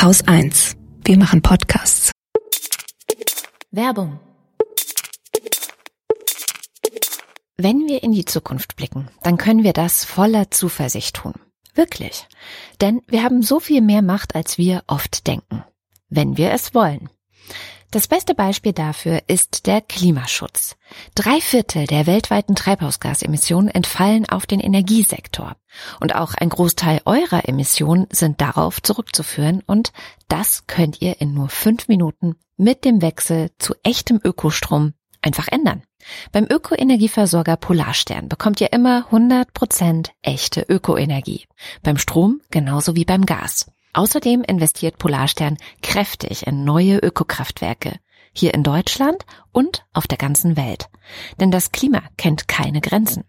Haus 1. Wir machen Podcasts. Werbung. Wenn wir in die Zukunft blicken, dann können wir das voller Zuversicht tun. Wirklich. Denn wir haben so viel mehr Macht, als wir oft denken. Wenn wir es wollen. Das beste Beispiel dafür ist der Klimaschutz. Drei Viertel der weltweiten Treibhausgasemissionen entfallen auf den Energiesektor. Und auch ein Großteil eurer Emissionen sind darauf zurückzuführen und das könnt ihr in nur fünf Minuten mit dem Wechsel zu echtem Ökostrom einfach ändern. Beim Ökoenergieversorger Polarstern bekommt ihr immer 100% echte Ökoenergie. Beim Strom genauso wie beim Gas. Außerdem investiert Polarstern kräftig in neue Ökokraftwerke. Hier in Deutschland und auf der ganzen Welt. Denn das Klima kennt keine Grenzen.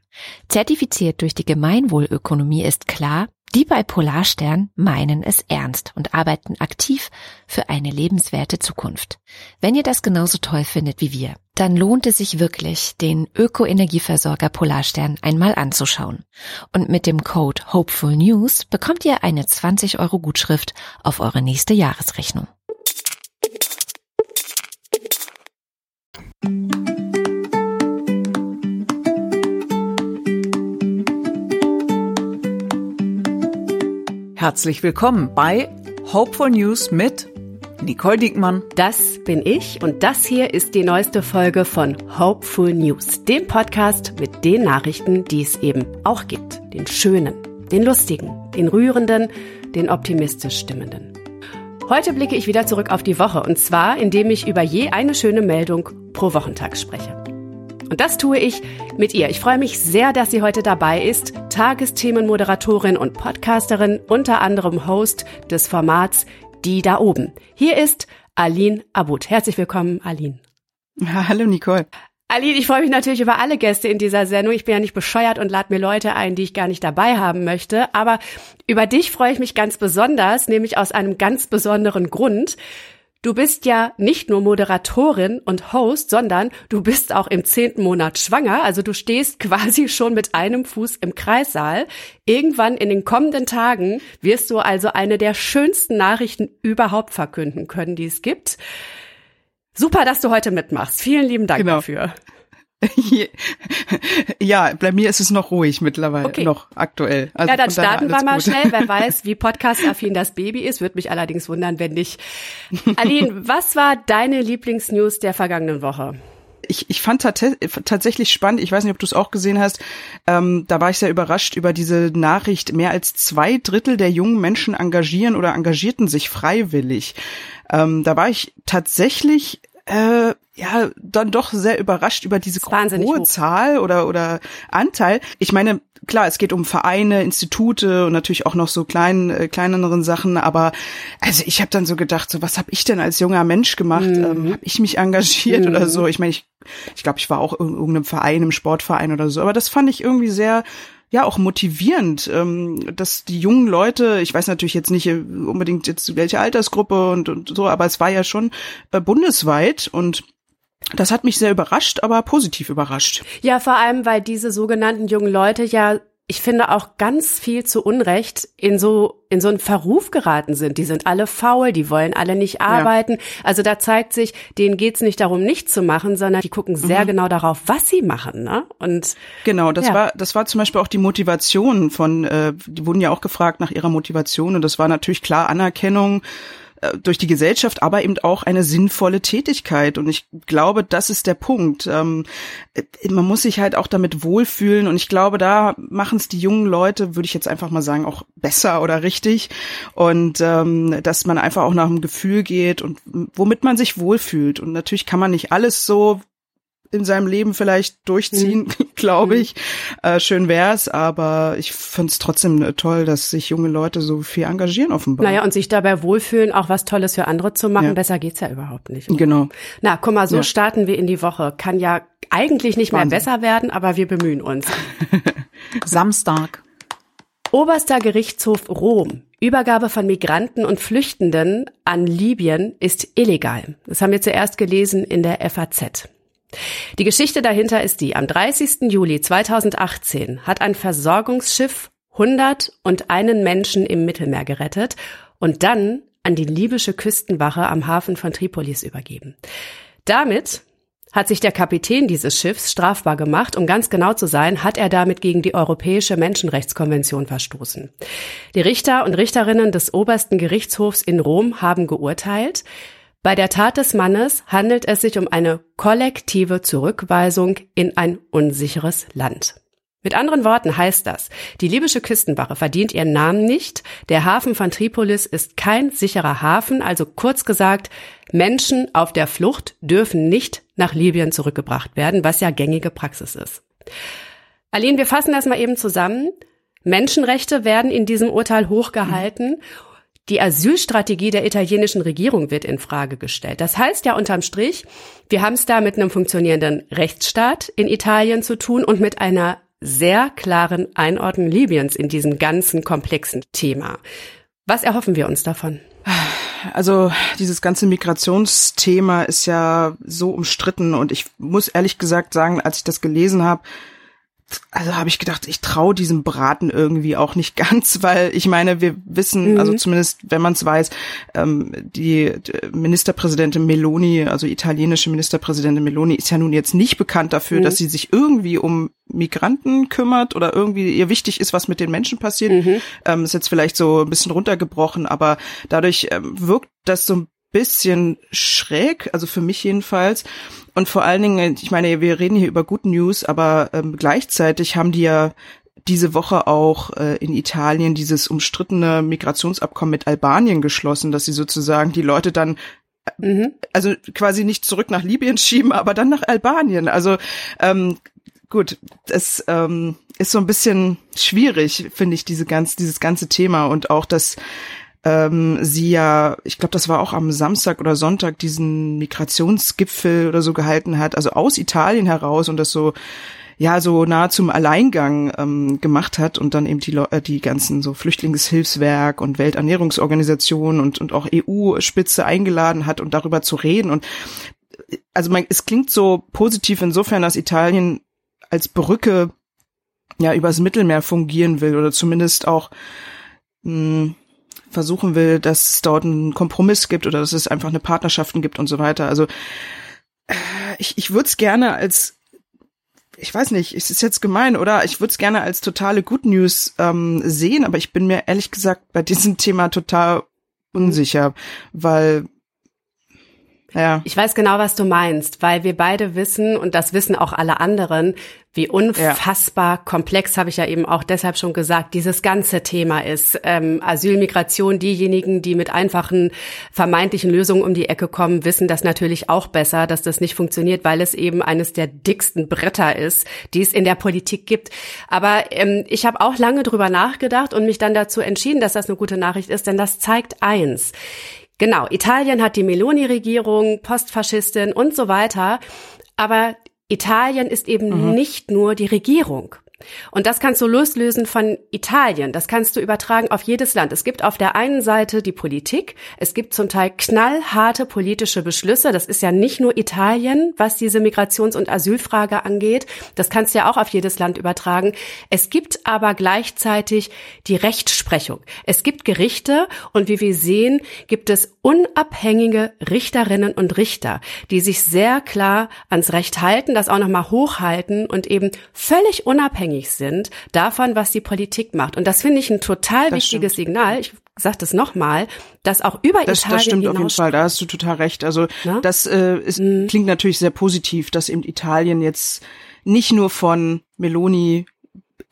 Zertifiziert durch die Gemeinwohlökonomie ist klar, die bei Polarstern meinen es ernst und arbeiten aktiv für eine lebenswerte Zukunft. Wenn ihr das genauso toll findet wie wir, dann lohnt es sich wirklich, den Ökoenergieversorger Polarstern einmal anzuschauen. Und mit dem Code Hopeful News bekommt ihr eine 20 Euro Gutschrift auf eure nächste Jahresrechnung. Herzlich willkommen bei Hopeful News mit Nicole Diekmann. Das bin ich und das hier ist die neueste Folge von Hopeful News, dem Podcast mit den Nachrichten, die es eben auch gibt. Den schönen, den lustigen, den rührenden, den optimistisch stimmenden. Heute blicke ich wieder zurück auf die Woche und zwar, indem ich über je eine schöne Meldung pro Wochentag spreche. Und das tue ich mit ihr. Ich freue mich sehr, dass sie heute dabei ist. Tagesthemenmoderatorin und Podcasterin, unter anderem Host des Formats Die da oben. Hier ist Aline Abud. Herzlich willkommen, Aline. Hallo, Nicole. Aline, ich freue mich natürlich über alle Gäste in dieser Sendung. Ich bin ja nicht bescheuert und lade mir Leute ein, die ich gar nicht dabei haben möchte. Aber über dich freue ich mich ganz besonders, nämlich aus einem ganz besonderen Grund. Du bist ja nicht nur Moderatorin und Host, sondern du bist auch im zehnten Monat schwanger. Also du stehst quasi schon mit einem Fuß im Kreissaal. Irgendwann in den kommenden Tagen wirst du also eine der schönsten Nachrichten überhaupt verkünden können, die es gibt. Super, dass du heute mitmachst. Vielen lieben Dank genau. dafür. ja, bei mir ist es noch ruhig mittlerweile, okay. noch aktuell. Also ja, dann starten wir mal gut. schnell. Wer weiß, wie podcast-affin das Baby ist, würde mich allerdings wundern, wenn nicht. Aline, was war deine Lieblingsnews der vergangenen Woche? ich, ich fand tatsächlich spannend, ich weiß nicht, ob du es auch gesehen hast, ähm, da war ich sehr überrascht über diese Nachricht, mehr als zwei Drittel der jungen Menschen engagieren oder engagierten sich freiwillig. Ähm, da war ich tatsächlich äh, ja dann doch sehr überrascht über diese hohe Zahl oder oder Anteil. Ich meine, klar, es geht um Vereine, Institute und natürlich auch noch so kleinen äh, kleineren Sachen, aber also ich habe dann so gedacht, so was habe ich denn als junger Mensch gemacht? Mhm. Ähm, habe ich mich engagiert mhm. oder so? Ich meine, ich ich glaube, ich war auch in irgendeinem Verein, im Sportverein oder so, aber das fand ich irgendwie sehr ja auch motivierend, ähm, dass die jungen Leute, ich weiß natürlich jetzt nicht unbedingt jetzt welche Altersgruppe und, und so, aber es war ja schon äh, bundesweit und das hat mich sehr überrascht, aber positiv überrascht. Ja, vor allem, weil diese sogenannten jungen Leute ja ich finde auch ganz viel zu Unrecht in so in so einen Verruf geraten sind. Die sind alle faul, die wollen alle nicht arbeiten. Ja. Also da zeigt sich, denen geht's nicht darum, nichts zu machen, sondern die gucken sehr mhm. genau darauf, was sie machen. Ne? Und genau, das ja. war das war zum Beispiel auch die Motivation von. Äh, die wurden ja auch gefragt nach ihrer Motivation und das war natürlich klar Anerkennung durch die Gesellschaft, aber eben auch eine sinnvolle Tätigkeit. Und ich glaube, das ist der Punkt. Ähm, äh, man muss sich halt auch damit wohlfühlen. Und ich glaube, da machen es die jungen Leute, würde ich jetzt einfach mal sagen, auch besser oder richtig. Und ähm, dass man einfach auch nach dem Gefühl geht und womit man sich wohlfühlt. Und natürlich kann man nicht alles so in seinem Leben vielleicht durchziehen, mhm. Glaube ich. Äh, schön wär's, aber ich finde es trotzdem äh, toll, dass sich junge Leute so viel engagieren offenbar. Naja, und sich dabei wohlfühlen, auch was Tolles für andere zu machen, ja. besser geht's ja überhaupt nicht. Genau. Na, guck mal, so ja. starten wir in die Woche. Kann ja eigentlich nicht Wahnsinn. mehr besser werden, aber wir bemühen uns. Samstag. Oberster Gerichtshof Rom. Übergabe von Migranten und Flüchtenden an Libyen ist illegal. Das haben wir zuerst gelesen in der FAZ. Die Geschichte dahinter ist die, am 30. Juli 2018 hat ein Versorgungsschiff 101 Menschen im Mittelmeer gerettet und dann an die libysche Küstenwache am Hafen von Tripolis übergeben. Damit hat sich der Kapitän dieses Schiffs strafbar gemacht. Um ganz genau zu sein, hat er damit gegen die Europäische Menschenrechtskonvention verstoßen. Die Richter und Richterinnen des obersten Gerichtshofs in Rom haben geurteilt, bei der Tat des Mannes handelt es sich um eine kollektive Zurückweisung in ein unsicheres Land. Mit anderen Worten heißt das, die libysche Küstenwache verdient ihren Namen nicht, der Hafen von Tripolis ist kein sicherer Hafen, also kurz gesagt, Menschen auf der Flucht dürfen nicht nach Libyen zurückgebracht werden, was ja gängige Praxis ist. Aline, wir fassen das mal eben zusammen. Menschenrechte werden in diesem Urteil hochgehalten. Die Asylstrategie der italienischen Regierung wird in Frage gestellt. Das heißt ja unterm Strich, wir haben es da mit einem funktionierenden Rechtsstaat in Italien zu tun und mit einer sehr klaren Einordnung Libyens in diesem ganzen komplexen Thema. Was erhoffen wir uns davon? Also dieses ganze Migrationsthema ist ja so umstritten und ich muss ehrlich gesagt sagen, als ich das gelesen habe, also habe ich gedacht, ich traue diesem Braten irgendwie auch nicht ganz, weil ich meine, wir wissen, mhm. also zumindest wenn man es weiß, ähm, die Ministerpräsidentin Meloni, also italienische Ministerpräsidentin Meloni, ist ja nun jetzt nicht bekannt dafür, mhm. dass sie sich irgendwie um Migranten kümmert oder irgendwie ihr wichtig ist, was mit den Menschen passiert. Mhm. Ähm, ist jetzt vielleicht so ein bisschen runtergebrochen, aber dadurch ähm, wirkt das so ein bisschen schräg, also für mich jedenfalls. Und vor allen Dingen, ich meine, wir reden hier über Good News, aber ähm, gleichzeitig haben die ja diese Woche auch äh, in Italien dieses umstrittene Migrationsabkommen mit Albanien geschlossen, dass sie sozusagen die Leute dann äh, mhm. also quasi nicht zurück nach Libyen schieben, aber dann nach Albanien. Also ähm, gut, es ähm, ist so ein bisschen schwierig, finde ich, diese ganz, dieses ganze Thema und auch das ähm, sie ja, ich glaube, das war auch am Samstag oder Sonntag, diesen Migrationsgipfel oder so gehalten hat, also aus Italien heraus und das so ja so nahe zum Alleingang ähm, gemacht hat und dann eben die äh, die ganzen so Flüchtlingshilfswerk und Welternährungsorganisation und und auch EU-Spitze eingeladen hat und darüber zu reden. Und also man, es klingt so positiv insofern, dass Italien als Brücke ja übers Mittelmeer fungieren will oder zumindest auch mh, hm, versuchen will, dass es dort einen Kompromiss gibt oder dass es einfach eine Partnerschaften gibt und so weiter. Also äh, ich, ich würde es gerne als ich weiß nicht, es ist jetzt gemein, oder? Ich würde es gerne als totale Good News ähm, sehen, aber ich bin mir ehrlich gesagt bei diesem Thema total unsicher, weil ja. Ich weiß genau, was du meinst, weil wir beide wissen, und das wissen auch alle anderen, wie unfassbar ja. komplex, habe ich ja eben auch deshalb schon gesagt, dieses ganze Thema ist. Ähm, Asylmigration, diejenigen, die mit einfachen vermeintlichen Lösungen um die Ecke kommen, wissen das natürlich auch besser, dass das nicht funktioniert, weil es eben eines der dicksten Bretter ist, die es in der Politik gibt. Aber ähm, ich habe auch lange drüber nachgedacht und mich dann dazu entschieden, dass das eine gute Nachricht ist, denn das zeigt eins. Genau, Italien hat die Meloni-Regierung, Postfaschistin und so weiter. Aber Italien ist eben mhm. nicht nur die Regierung. Und das kannst du loslösen von Italien. Das kannst du übertragen auf jedes Land. Es gibt auf der einen Seite die Politik. Es gibt zum Teil knallharte politische Beschlüsse. Das ist ja nicht nur Italien, was diese Migrations- und Asylfrage angeht. Das kannst du ja auch auf jedes Land übertragen. Es gibt aber gleichzeitig die Rechtsprechung. Es gibt Gerichte und wie wir sehen, gibt es unabhängige Richterinnen und Richter, die sich sehr klar ans Recht halten, das auch nochmal hochhalten und eben völlig unabhängig abhängig sind davon, was die Politik macht. Und das finde ich ein total das wichtiges stimmt. Signal. Ich sage das nochmal, dass auch über das, Italien Das stimmt auf jeden Fall, da hast du total recht. Also Na? das äh, ist, mhm. klingt natürlich sehr positiv, dass eben Italien jetzt nicht nur von Meloni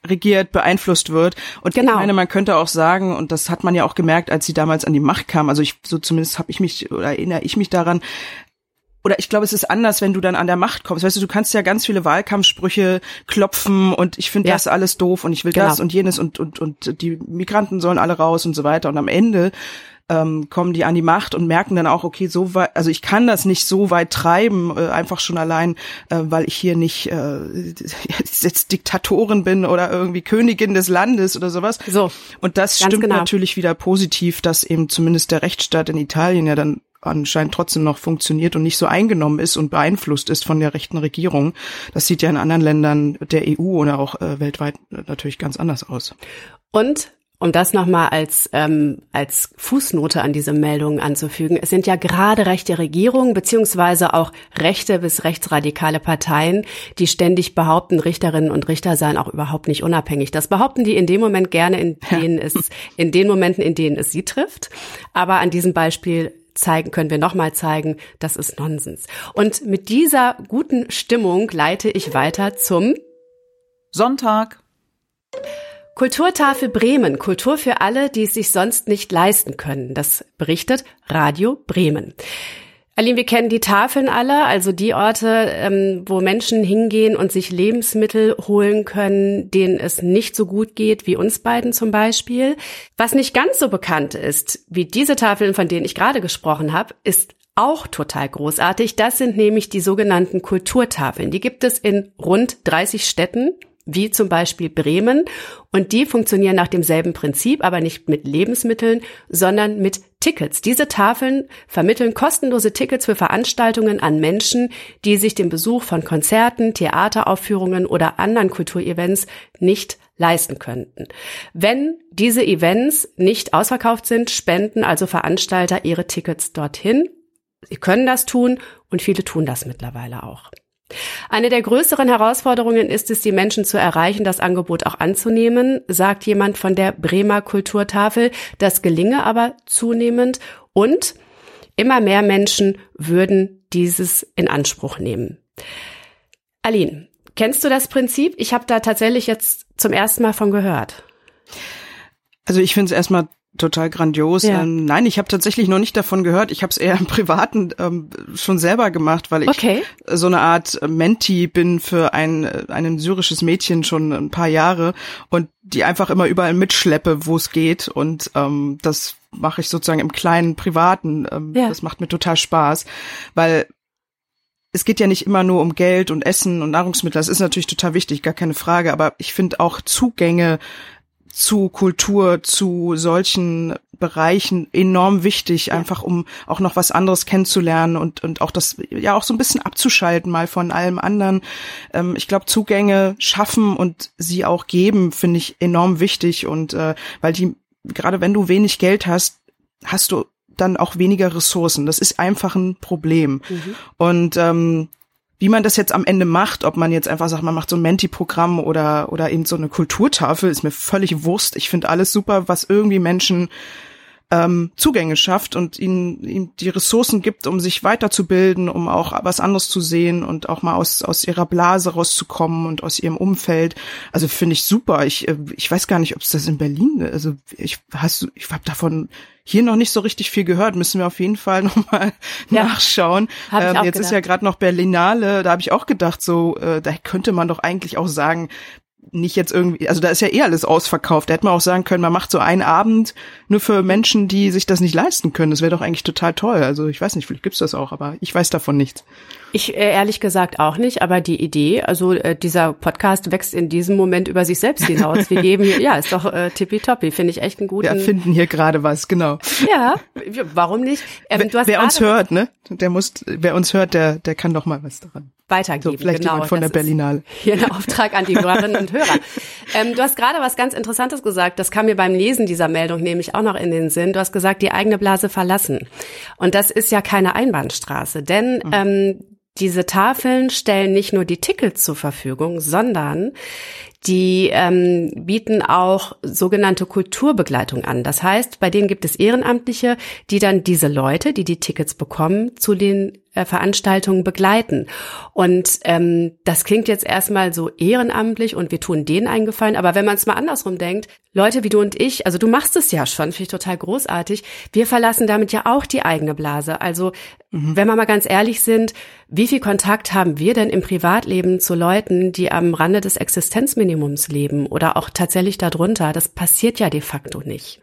regiert, beeinflusst wird. Und genau. ich meine, man könnte auch sagen, und das hat man ja auch gemerkt, als sie damals an die Macht kam, also ich, so zumindest habe ich mich oder erinnere ich mich daran, oder ich glaube, es ist anders, wenn du dann an der Macht kommst. Weißt du, du kannst ja ganz viele Wahlkampfsprüche klopfen und ich finde ja. das alles doof und ich will genau. das und jenes und, und, und die Migranten sollen alle raus und so weiter. Und am Ende ähm, kommen die an die Macht und merken dann auch, okay, so weit, also ich kann das nicht so weit treiben, äh, einfach schon allein, äh, weil ich hier nicht äh, jetzt Diktatorin bin oder irgendwie Königin des Landes oder sowas. So. Und das stimmt genau. natürlich wieder positiv, dass eben zumindest der Rechtsstaat in Italien ja dann anscheinend trotzdem noch funktioniert und nicht so eingenommen ist und beeinflusst ist von der rechten Regierung. Das sieht ja in anderen Ländern der EU oder auch äh, weltweit natürlich ganz anders aus. Und um das nochmal als, ähm, als Fußnote an diese Meldungen anzufügen, es sind ja gerade rechte Regierungen beziehungsweise auch rechte bis rechtsradikale Parteien, die ständig behaupten, Richterinnen und Richter seien auch überhaupt nicht unabhängig. Das behaupten die in dem Moment gerne, in denen es, in den Momenten, in denen es sie trifft. Aber an diesem Beispiel zeigen, können wir nochmal zeigen, das ist Nonsens. Und mit dieser guten Stimmung leite ich weiter zum Sonntag. Kulturtafel Bremen, Kultur für alle, die es sich sonst nicht leisten können. Das berichtet Radio Bremen. Aline, wir kennen die Tafeln alle, also die Orte, ähm, wo Menschen hingehen und sich Lebensmittel holen können, denen es nicht so gut geht, wie uns beiden zum Beispiel. Was nicht ganz so bekannt ist, wie diese Tafeln, von denen ich gerade gesprochen habe, ist auch total großartig. Das sind nämlich die sogenannten Kulturtafeln. Die gibt es in rund 30 Städten wie zum Beispiel Bremen. Und die funktionieren nach demselben Prinzip, aber nicht mit Lebensmitteln, sondern mit Tickets. Diese Tafeln vermitteln kostenlose Tickets für Veranstaltungen an Menschen, die sich den Besuch von Konzerten, Theateraufführungen oder anderen Kulturevents nicht leisten könnten. Wenn diese Events nicht ausverkauft sind, spenden also Veranstalter ihre Tickets dorthin. Sie können das tun und viele tun das mittlerweile auch. Eine der größeren Herausforderungen ist es, die Menschen zu erreichen, das Angebot auch anzunehmen, sagt jemand von der Bremer Kulturtafel. Das gelinge aber zunehmend und immer mehr Menschen würden dieses in Anspruch nehmen. Aline, kennst du das Prinzip? Ich habe da tatsächlich jetzt zum ersten Mal von gehört. Also ich finde es erstmal total grandios. Ja. Ähm, nein, ich habe tatsächlich noch nicht davon gehört. Ich habe es eher im Privaten ähm, schon selber gemacht, weil ich okay. so eine Art Menti bin für ein, ein syrisches Mädchen schon ein paar Jahre und die einfach immer überall mitschleppe, wo es geht. Und ähm, das mache ich sozusagen im kleinen Privaten. Ähm, ja. Das macht mir total Spaß, weil es geht ja nicht immer nur um Geld und Essen und Nahrungsmittel. Das ist natürlich total wichtig, gar keine Frage. Aber ich finde auch Zugänge zu Kultur, zu solchen Bereichen enorm wichtig, einfach um auch noch was anderes kennenzulernen und, und auch das, ja, auch so ein bisschen abzuschalten mal von allem anderen. Ähm, ich glaube, Zugänge schaffen und sie auch geben, finde ich enorm wichtig und äh, weil die, gerade wenn du wenig Geld hast, hast du dann auch weniger Ressourcen. Das ist einfach ein Problem. Mhm. Und ähm, wie man das jetzt am Ende macht, ob man jetzt einfach sagt, man macht so ein Menti-Programm oder, oder eben so eine Kulturtafel, ist mir völlig Wurst. Ich finde alles super, was irgendwie Menschen ähm, Zugänge schafft und ihnen, ihnen die Ressourcen gibt, um sich weiterzubilden, um auch was anderes zu sehen und auch mal aus, aus ihrer Blase rauszukommen und aus ihrem Umfeld. Also finde ich super. Ich, äh, ich weiß gar nicht, ob es das in Berlin, also ich hast ich habe davon hier noch nicht so richtig viel gehört. Müssen wir auf jeden Fall nochmal ja, nachschauen. Ähm, jetzt gedacht. ist ja gerade noch Berlinale, da habe ich auch gedacht, so, äh, da könnte man doch eigentlich auch sagen, nicht jetzt irgendwie, also da ist ja eh alles ausverkauft. Da hätte man auch sagen können, man macht so einen Abend nur für Menschen, die sich das nicht leisten können. Das wäre doch eigentlich total toll. Also ich weiß nicht, vielleicht gibt's das auch, aber ich weiß davon nichts. Ich äh, ehrlich gesagt auch nicht, aber die Idee, also äh, dieser Podcast wächst in diesem Moment über sich selbst hinaus. Wir geben hier, ja, ist doch äh, tippitoppi, finde ich echt einen guten. Wir erfinden hier gerade was, genau. Ja, warum nicht? Ähm, wer, wer uns hört, ne? Der muss, wer uns hört, der, der kann doch mal was daran weitergeben. So, vielleicht genau, jemand von der Berlinale. Hier ein Auftrag an die Hörerinnen und Hörer. Ähm, du hast gerade was ganz Interessantes gesagt. Das kam mir beim Lesen dieser Meldung nämlich auch noch in den Sinn. Du hast gesagt, die eigene Blase verlassen. Und das ist ja keine Einbahnstraße, denn mhm. ähm, diese Tafeln stellen nicht nur die Tickets zur Verfügung, sondern die ähm, bieten auch sogenannte Kulturbegleitung an. Das heißt, bei denen gibt es Ehrenamtliche, die dann diese Leute, die die Tickets bekommen, zu den äh, Veranstaltungen begleiten. Und ähm, das klingt jetzt erstmal so ehrenamtlich und wir tun denen einen Gefallen. Aber wenn man es mal andersrum denkt, Leute wie du und ich, also du machst es ja schon, finde ich total großartig. Wir verlassen damit ja auch die eigene Blase. Also mhm. wenn wir mal ganz ehrlich sind, wie viel Kontakt haben wir denn im Privatleben zu Leuten, die am Rande des Existenzminimums leben oder auch tatsächlich darunter? Das passiert ja de facto nicht.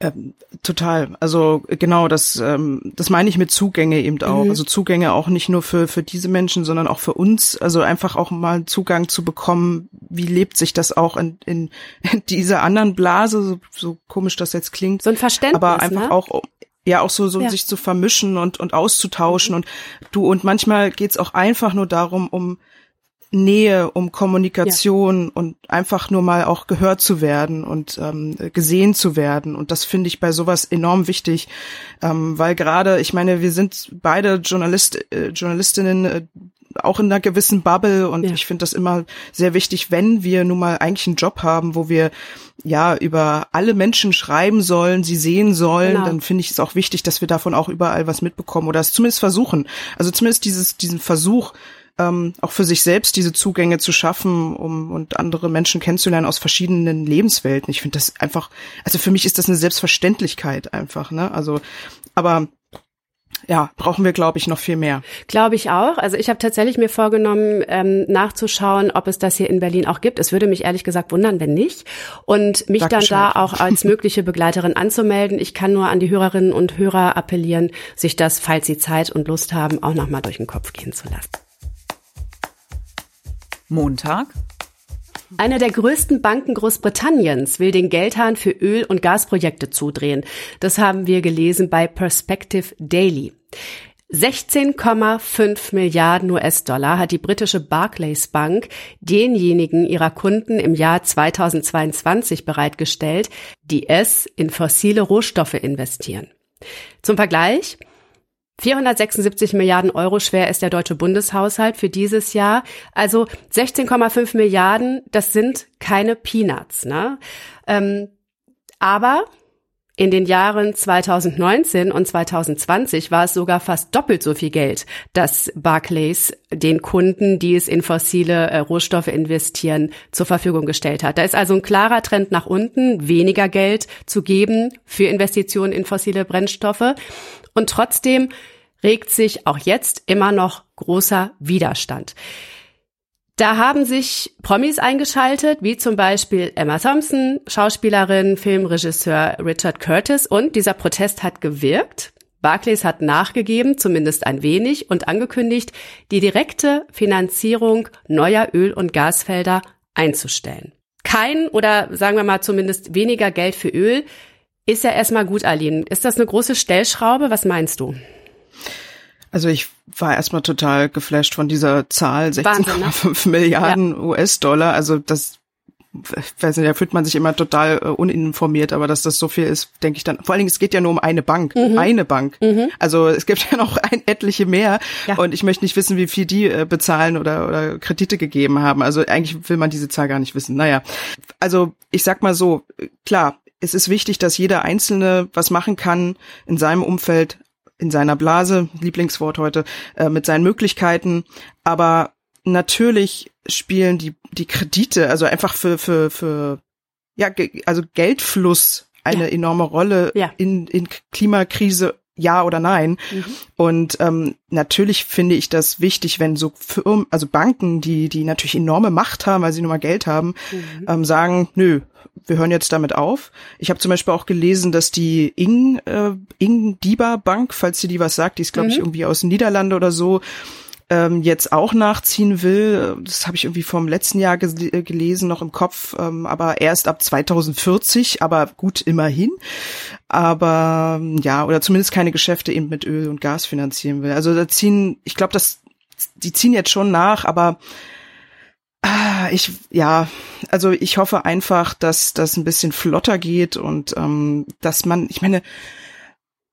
Ähm, total. Also genau, das ähm, das meine ich mit Zugänge eben auch. Mhm. Also Zugänge auch nicht nur für für diese Menschen, sondern auch für uns. Also einfach auch mal Zugang zu bekommen. Wie lebt sich das auch in, in, in dieser anderen Blase? So, so komisch das jetzt klingt. So ein Verständnis. Aber einfach ne? auch ja auch so so ja. sich zu vermischen und und auszutauschen mhm. und du und manchmal geht's auch einfach nur darum, um Nähe, um Kommunikation ja. und einfach nur mal auch gehört zu werden und ähm, gesehen zu werden. Und das finde ich bei sowas enorm wichtig, ähm, weil gerade, ich meine, wir sind beide Journalist, äh, Journalistinnen, äh, auch in einer gewissen Bubble und ja. ich finde das immer sehr wichtig, wenn wir nun mal eigentlich einen Job haben, wo wir ja über alle Menschen schreiben sollen, sie sehen sollen, genau. dann finde ich es auch wichtig, dass wir davon auch überall was mitbekommen oder es zumindest versuchen. Also zumindest dieses diesen Versuch ähm, auch für sich selbst diese Zugänge zu schaffen, um und andere Menschen kennenzulernen aus verschiedenen Lebenswelten. Ich finde das einfach, also für mich ist das eine Selbstverständlichkeit einfach, ne? Also, aber ja, brauchen wir, glaube ich, noch viel mehr. Glaube ich auch. Also ich habe tatsächlich mir vorgenommen, ähm, nachzuschauen, ob es das hier in Berlin auch gibt. Es würde mich ehrlich gesagt wundern, wenn nicht. Und mich Sag dann da auch als mögliche Begleiterin anzumelden. Ich kann nur an die Hörerinnen und Hörer appellieren, sich das, falls sie Zeit und Lust haben, auch nochmal durch den Kopf gehen zu lassen. Montag. Eine der größten Banken Großbritanniens will den Geldhahn für Öl- und Gasprojekte zudrehen. Das haben wir gelesen bei Perspective Daily. 16,5 Milliarden US-Dollar hat die britische Barclays Bank denjenigen ihrer Kunden im Jahr 2022 bereitgestellt, die es in fossile Rohstoffe investieren. Zum Vergleich, 476 Milliarden Euro schwer ist der deutsche Bundeshaushalt für dieses Jahr. Also 16,5 Milliarden, das sind keine Peanuts. Ne? Ähm, aber in den Jahren 2019 und 2020 war es sogar fast doppelt so viel Geld, das Barclays den Kunden, die es in fossile äh, Rohstoffe investieren, zur Verfügung gestellt hat. Da ist also ein klarer Trend nach unten, weniger Geld zu geben für Investitionen in fossile Brennstoffe. Und trotzdem regt sich auch jetzt immer noch großer Widerstand. Da haben sich Promis eingeschaltet, wie zum Beispiel Emma Thompson, Schauspielerin, Filmregisseur Richard Curtis und dieser Protest hat gewirkt. Barclays hat nachgegeben, zumindest ein wenig, und angekündigt, die direkte Finanzierung neuer Öl- und Gasfelder einzustellen. Kein oder sagen wir mal zumindest weniger Geld für Öl ist ja erstmal gut, Aline. Ist das eine große Stellschraube? Was meinst du? Also ich war erstmal total geflasht von dieser Zahl, 16,5 ne? Milliarden ja. US-Dollar. Also das ich weiß nicht, da fühlt man sich immer total uh, uninformiert, aber dass das so viel ist, denke ich dann. Vor allen Dingen, es geht ja nur um eine Bank, mhm. eine Bank. Mhm. Also es gibt ja noch ein, etliche mehr ja. und ich möchte nicht wissen, wie viel die äh, bezahlen oder, oder Kredite gegeben haben. Also eigentlich will man diese Zahl gar nicht wissen. Naja, also ich sag mal so, klar, es ist wichtig, dass jeder Einzelne was machen kann in seinem Umfeld, in seiner Blase, Lieblingswort heute, äh, mit seinen Möglichkeiten. Aber natürlich spielen die, die Kredite, also einfach für, für, für, ja, also Geldfluss eine ja. enorme Rolle ja. in, in Klimakrise ja oder nein. Mhm. Und ähm, natürlich finde ich das wichtig, wenn so Firmen, also Banken, die die natürlich enorme Macht haben, weil sie nur mal Geld haben, mhm. ähm, sagen, nö, wir hören jetzt damit auf. Ich habe zum Beispiel auch gelesen, dass die Ing äh, Ing Diba Bank, falls sie die was sagt, die ist glaube mhm. ich irgendwie aus Niederlande oder so, ähm, jetzt auch nachziehen will. Das habe ich irgendwie vom letzten Jahr gel äh, gelesen, noch im Kopf, ähm, aber erst ab 2040, aber gut, immerhin. Aber ja, oder zumindest keine Geschäfte eben mit Öl und Gas finanzieren will. Also da ziehen, ich glaube, das, die ziehen jetzt schon nach, aber ich, ja, also ich hoffe einfach, dass das ein bisschen flotter geht und ähm, dass man, ich meine,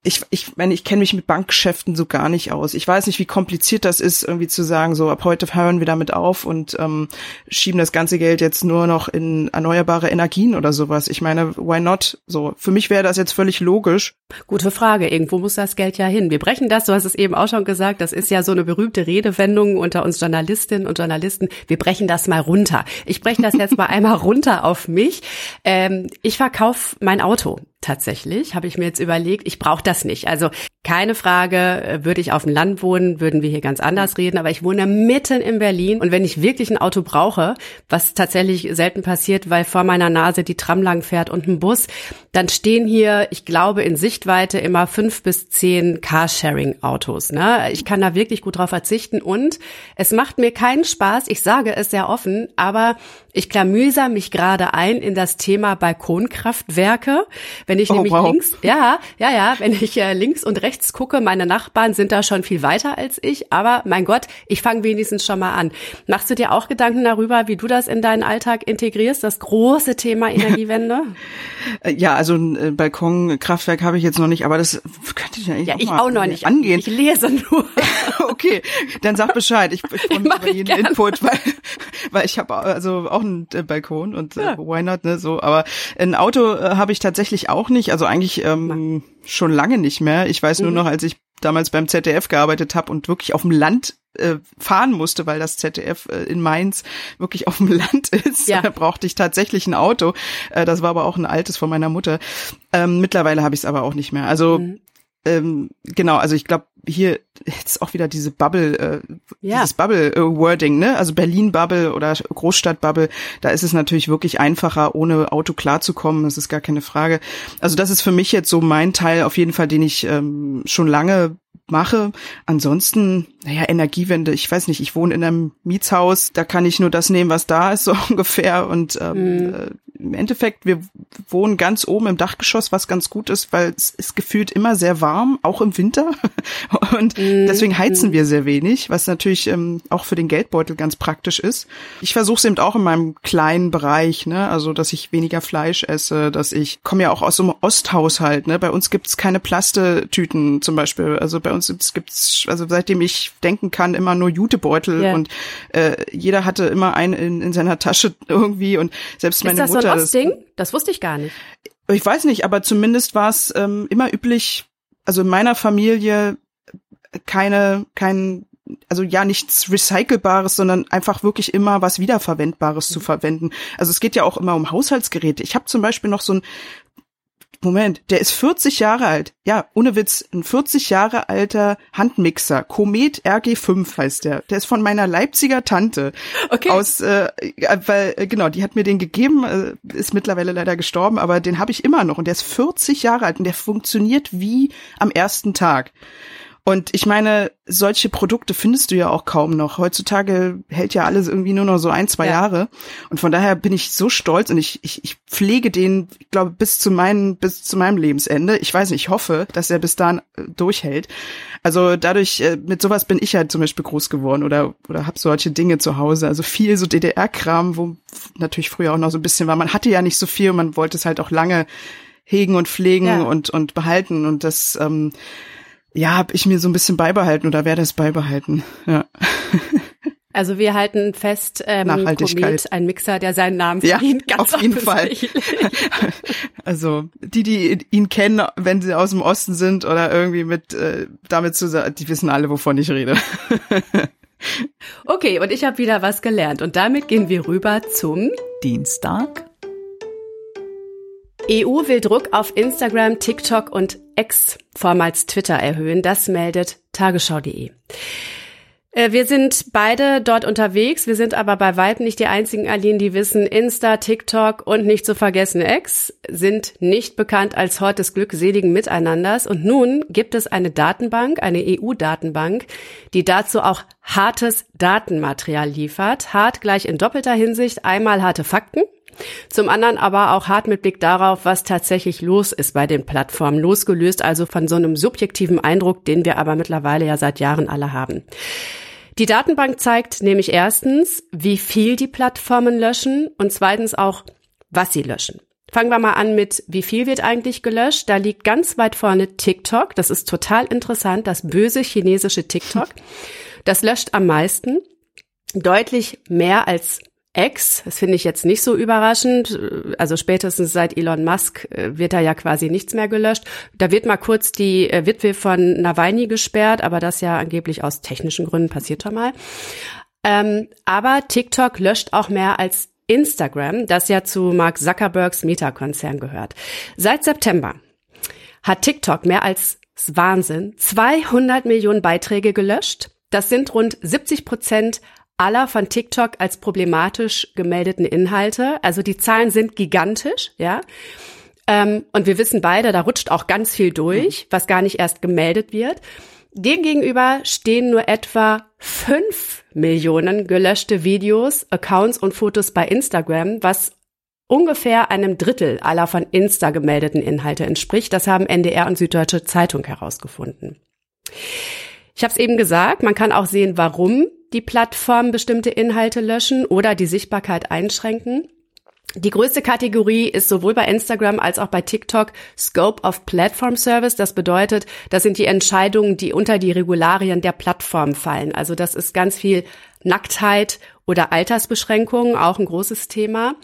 ich, ich meine, ich kenne mich mit Bankgeschäften so gar nicht aus. Ich weiß nicht, wie kompliziert das ist, irgendwie zu sagen, so ab heute hören wir damit auf und ähm, schieben das ganze Geld jetzt nur noch in erneuerbare Energien oder sowas. Ich meine, why not? So, für mich wäre das jetzt völlig logisch. Gute Frage. Irgendwo muss das Geld ja hin. Wir brechen das, du hast es eben auch schon gesagt, das ist ja so eine berühmte Redewendung unter uns Journalistinnen und Journalisten. Wir brechen das mal runter. Ich breche das jetzt mal einmal runter auf mich. Ähm, ich verkaufe mein Auto tatsächlich, habe ich mir jetzt überlegt, ich brauche das nicht. Also keine Frage, äh, würde ich auf dem Land wohnen, würden wir hier ganz anders reden, aber ich wohne mitten in Berlin und wenn ich wirklich ein Auto brauche, was tatsächlich selten passiert, weil vor meiner Nase die Tram lang fährt und ein Bus, dann stehen hier, ich glaube, in Sichtweite immer fünf bis zehn Carsharing-Autos. Ne? Ich kann da wirklich gut drauf verzichten und es macht mir keinen Spaß, ich sage es sehr offen, aber Ich klamüser mich gerade ein in das Thema Balkonkraftwerke. Wenn ich Oh, nämlich wow. links, ja, ja, ja, wenn ich äh, links und rechts gucke, meine Nachbarn sind da schon viel weiter als ich. Aber mein Gott, ich fange wenigstens schon mal an. Machst du dir auch Gedanken darüber, wie du das in deinen Alltag integrierst, das große Thema Energiewende? Ja, also ein äh, Balkonkraftwerk habe ich jetzt noch nicht, aber das könnte ich ja eigentlich ja, auch, ich mal auch noch nicht. angehen. Ich lese nur. okay, dann sag Bescheid. Ich, ich freue mich über ich jeden gerne. Input, weil, weil ich habe also auch einen äh, Balkon und Ja. äh, why not, ne? So, aber ein Auto äh, habe ich tatsächlich auch nicht. Also eigentlich ähm, schon lange nicht mehr. Ich weiß nur Mhm. noch, als ich damals beim ZDF gearbeitet habe und wirklich auf dem Land äh, fahren musste, weil das ZDF äh, in Mainz wirklich auf dem Land ist. Ja. Da brauchte ich tatsächlich ein Auto. Äh, das war aber auch ein altes von meiner Mutter. Ähm, mittlerweile habe ich es aber auch nicht mehr. Also Mhm. ähm, genau, also ich glaube, hier jetzt auch wieder diese Bubble, äh, Ja. dieses Bubble-Wording, ne? Also Berlin-Bubble oder Großstadt-Bubble, da ist es natürlich wirklich einfacher, ohne Auto klarzukommen, das ist gar keine Frage. Also das ist für mich jetzt so mein Teil auf jeden Fall, den ich ähm, schon lange mache. Ansonsten, naja, Energiewende, ich weiß nicht, ich wohne in einem Mietshaus, da kann ich nur das nehmen, was da ist, so ungefähr. Und ähm, äh, im Endeffekt, wir wohnen ganz oben im Dachgeschoss, was ganz gut ist, weil es ist gefühlt immer sehr warm, auch im Winter. Und deswegen heizen wir sehr wenig, was natürlich ähm, auch für den Geldbeutel ganz praktisch ist. Ich versuche es eben auch in meinem kleinen Bereich, ne, also dass ich weniger Fleisch esse, dass ich komme ja auch aus so einem Osthaushalt, ne. Bei uns gibt's keine Plastetüten zum Beispiel. Also bei uns gibt's, also seitdem ich denken kann, immer nur Jutebeutel Ja. und äh, jeder hatte immer einen in, in seiner Tasche irgendwie und selbst meine ist das Mutter. so ein das- Ostding? Das wusste ich gar nicht. ich weiß nicht, aber zumindest war es ähm, immer üblich, also in meiner Familie keine, kein, also ja nichts Recycelbares, sondern einfach wirklich immer was Wiederverwendbares zu verwenden. Also es geht ja auch immer um Haushaltsgeräte. Ich habe zum Beispiel noch so ein Moment, der ist 40 Jahre alt. Ja, ohne Witz, ein 40 Jahre alter Handmixer. Komet RG5 heißt der. Der ist von meiner Leipziger Tante. Okay. Aus, äh, ja, weil, äh, genau, die hat mir den gegeben, äh, ist mittlerweile leider gestorben, aber den habe ich immer noch und der ist 40 Jahre alt und der funktioniert wie am ersten Tag. Und ich meine, solche Produkte findest du ja auch kaum noch. Heutzutage hält ja alles irgendwie nur noch so ein, zwei Ja. Jahre. Und von daher bin ich so stolz und ich, ich, ich pflege den, ich glaube, bis zu meinem, bis zu meinem Lebensende. Ich weiß nicht, ich hoffe, dass er bis dahin äh, durchhält. Also dadurch, äh, mit sowas bin ich halt zum Beispiel groß geworden oder, oder habe solche Dinge zu Hause. Also viel so DDR-Kram, wo natürlich früher auch noch so ein bisschen war. Man hatte ja nicht so viel und man wollte es halt auch lange hegen und pflegen Ja. und, und behalten. Und das, ähm, ja, habe ich mir so ein bisschen beibehalten oder werde es beibehalten. Ja. Also wir halten fest, ähm, Nachhaltigkeit. Komet, ein Mixer, der seinen Namen Ja, verdient, ganz auf jeden Fall. Also die, die ihn kennen, wenn sie aus dem Osten sind oder irgendwie mit äh, damit zusammen, die wissen alle, wovon ich rede. Okay, und ich habe wieder was gelernt. Und damit gehen wir rüber zum Dienstag. EU will Druck auf Instagram, TikTok und X, vormals Twitter, erhöhen. Das meldet tagesschau.de. Äh, Wir sind beide dort unterwegs. Wir sind aber bei weitem nicht die einzigen, Aline, die wissen, Insta, TikTok und nicht zu vergessen X sind nicht bekannt als Hort des glückseligen Miteinanders. Und nun gibt es eine Datenbank, eine EU-Datenbank, die dazu auch hartes Datenmaterial liefert. Hart gleich in doppelter Hinsicht. Einmal harte Fakten. Zum anderen aber auch hart mit Blick darauf, was tatsächlich los ist bei den Plattformen, losgelöst also von so einem subjektiven Eindruck, den wir aber mittlerweile ja seit Jahren alle haben. Die Datenbank zeigt nämlich erstens, wie viel die Plattformen löschen und zweitens auch, was sie löschen. Fangen wir mal an mit, wie viel wird eigentlich gelöscht? Da liegt ganz weit vorne TikTok. Das ist total interessant, das böse chinesische TikTok. Das löscht am meisten, deutlich mehr als X. Das finde ich jetzt nicht so überraschend. Also spätestens seit Elon Musk äh, wird da ja quasi nichts mehr gelöscht. Da wird mal kurz die äh, Witwe von Nawalny gesperrt, aber das ja angeblich aus technischen Gründen passiert schon mal. Ähm, aber TikTok löscht auch mehr als Instagram, das ja zu Mark Zuckerbergs Meta-Konzern gehört. Seit September hat TikTok mehr als Wahnsinn 200 Millionen Beiträge gelöscht. Das sind rund 70 Prozent aller von TikTok als problematisch gemeldeten Inhalte. Also die Zahlen sind gigantisch, ja. Ähm, und wir wissen beide, da rutscht auch ganz viel durch, was gar nicht erst gemeldet wird. Demgegenüber stehen nur etwa fünf Millionen gelöschte Videos, Accounts und Fotos bei Instagram, was ungefähr einem Drittel aller von Insta gemeldeten Inhalte entspricht. Das haben NDR und Süddeutsche Zeitung herausgefunden. Ich habe es eben gesagt, man kann auch sehen, warum die Plattformen bestimmte Inhalte löschen oder die Sichtbarkeit einschränken. Die größte Kategorie ist sowohl bei Instagram als auch bei TikTok Scope of Platform Service. Das bedeutet, das sind die Entscheidungen, die unter die Regularien der Plattform fallen. Also das ist ganz viel Nacktheit oder Altersbeschränkungen, auch ein großes Thema.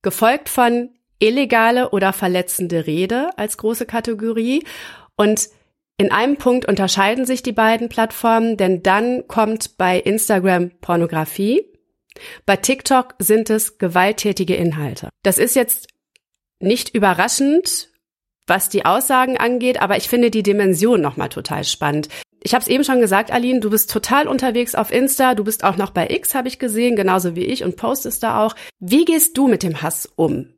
Gefolgt von illegale oder verletzende Rede als große Kategorie. Und in einem Punkt unterscheiden sich die beiden Plattformen, denn dann kommt bei Instagram Pornografie bei TikTok sind es gewalttätige Inhalte. Das ist jetzt nicht überraschend, was die Aussagen angeht, aber ich finde die Dimension nochmal total spannend. Ich habe es eben schon gesagt, Aline, du bist total unterwegs auf Insta, du bist auch noch bei X, habe ich gesehen, genauso wie ich und postest da auch. Wie gehst du mit dem Hass um?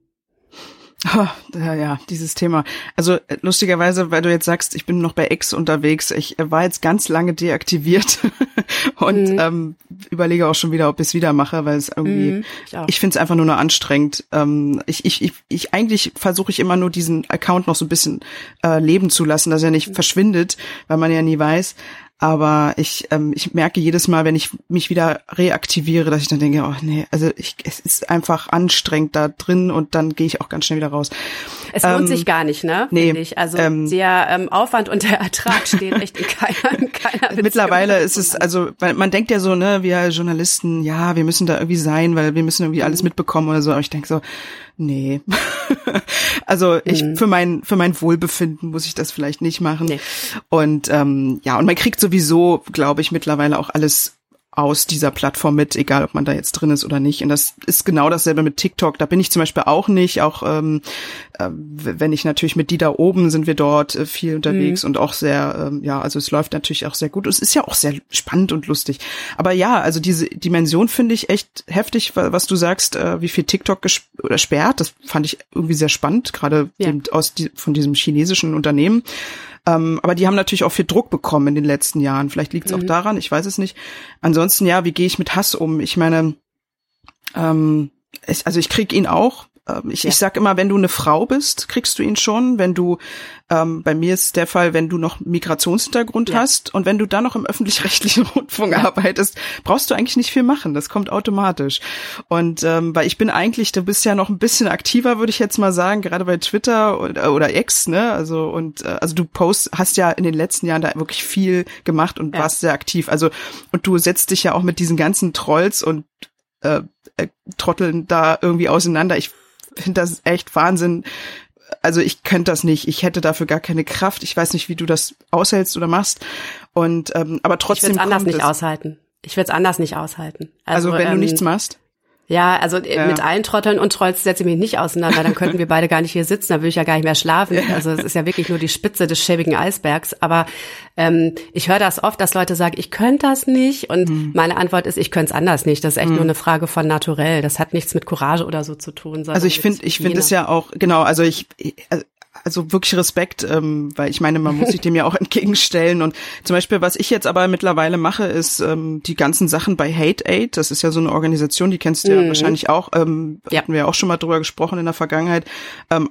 Oh, ja, ja, dieses Thema. Also äh, lustigerweise, weil du jetzt sagst, ich bin noch bei X unterwegs, ich äh, war jetzt ganz lange deaktiviert und mhm. ähm, überlege auch schon wieder, ob ich es wieder mache, weil es irgendwie, mhm, ich, ich finde es einfach nur noch anstrengend. Ähm, ich, ich, ich, ich eigentlich versuche ich immer nur diesen Account noch so ein bisschen äh, leben zu lassen, dass er nicht mhm. verschwindet, weil man ja nie weiß. Aber ich, ähm, ich merke jedes Mal, wenn ich mich wieder reaktiviere, dass ich dann denke, oh nee, also ich, es ist einfach anstrengend da drin und dann gehe ich auch ganz schnell wieder raus. Es lohnt ähm, sich gar nicht, ne? Nee. Ich. Also ähm, der ähm, Aufwand und der Ertrag stehen echt in keiner, in keiner Beziehung. Mittlerweile ist es, also weil man denkt ja so, ne, wir Journalisten, ja, wir müssen da irgendwie sein, weil wir müssen irgendwie alles mhm. mitbekommen oder so. Aber ich denke so, nee. also ich mhm. für mein für mein Wohlbefinden muss ich das vielleicht nicht machen. Nee. Und ähm, ja, und man kriegt sowieso, glaube ich, mittlerweile auch alles aus dieser Plattform mit, egal ob man da jetzt drin ist oder nicht. Und das ist genau dasselbe mit TikTok. Da bin ich zum Beispiel auch nicht. Auch ähm, äh, wenn ich natürlich mit die da oben sind wir dort äh, viel unterwegs mhm. und auch sehr, ähm, ja, also es läuft natürlich auch sehr gut. Es ist ja auch sehr spannend und lustig. Aber ja, also diese Dimension finde ich echt heftig, was du sagst, äh, wie viel TikTok oder sperrt. Das fand ich irgendwie sehr spannend, gerade ja. aus die, von diesem chinesischen Unternehmen. Ähm, aber die haben natürlich auch viel Druck bekommen in den letzten Jahren. Vielleicht liegt es mhm. auch daran, ich weiß es nicht. Ansonsten, ja, wie gehe ich mit Hass um? Ich meine, ähm, ich, also ich krieg ihn auch. Ähm, ich, ja. ich sag immer, wenn du eine Frau bist, kriegst du ihn schon. Wenn du, ähm, bei mir ist der Fall, wenn du noch Migrationshintergrund ja. hast und wenn du dann noch im öffentlich-rechtlichen Rundfunk ja. arbeitest, brauchst du eigentlich nicht viel machen. Das kommt automatisch. Und ähm, weil ich bin eigentlich, du bist ja noch ein bisschen aktiver, würde ich jetzt mal sagen, gerade bei Twitter oder, oder X, ne? Also und äh, also du post, hast ja in den letzten Jahren da wirklich viel gemacht und warst sehr aktiv. Also und du setzt dich ja auch mit diesen ganzen Trolls und äh, äh, Trotteln da irgendwie auseinander. Ich finde das echt Wahnsinn. Also ich könnte das nicht. Ich hätte dafür gar keine Kraft. Ich weiß nicht, wie du das aushältst oder machst. Und ähm, aber trotzdem. Ich würde es anders nicht aushalten. Ich würde es anders nicht aushalten. Also, also wenn ähm, du nichts machst. Ja, also äh, ja. mit allen Trotteln und Trolls setze ich mich nicht auseinander, dann könnten wir beide gar nicht hier sitzen, dann würde ich ja gar nicht mehr schlafen. Ja. Also es ist ja wirklich nur die Spitze des schäbigen Eisbergs. Aber ähm, ich höre das oft, dass Leute sagen, ich könnte das nicht. Und mhm. meine Antwort ist, ich könnte es anders nicht. Das ist echt mhm. nur eine Frage von naturell. Das hat nichts mit Courage oder so zu tun. Also ich finde, ich finde es ja auch, genau, also ich, also also wirklich Respekt, ähm, weil ich meine, man muss sich dem ja auch entgegenstellen. Und zum Beispiel, was ich jetzt aber mittlerweile mache, ist ähm, die ganzen Sachen bei Hate Aid. Das ist ja so eine Organisation, die kennst du mhm. ja wahrscheinlich auch. Ähm, ja. Hatten wir ja auch schon mal drüber gesprochen in der Vergangenheit. Ähm,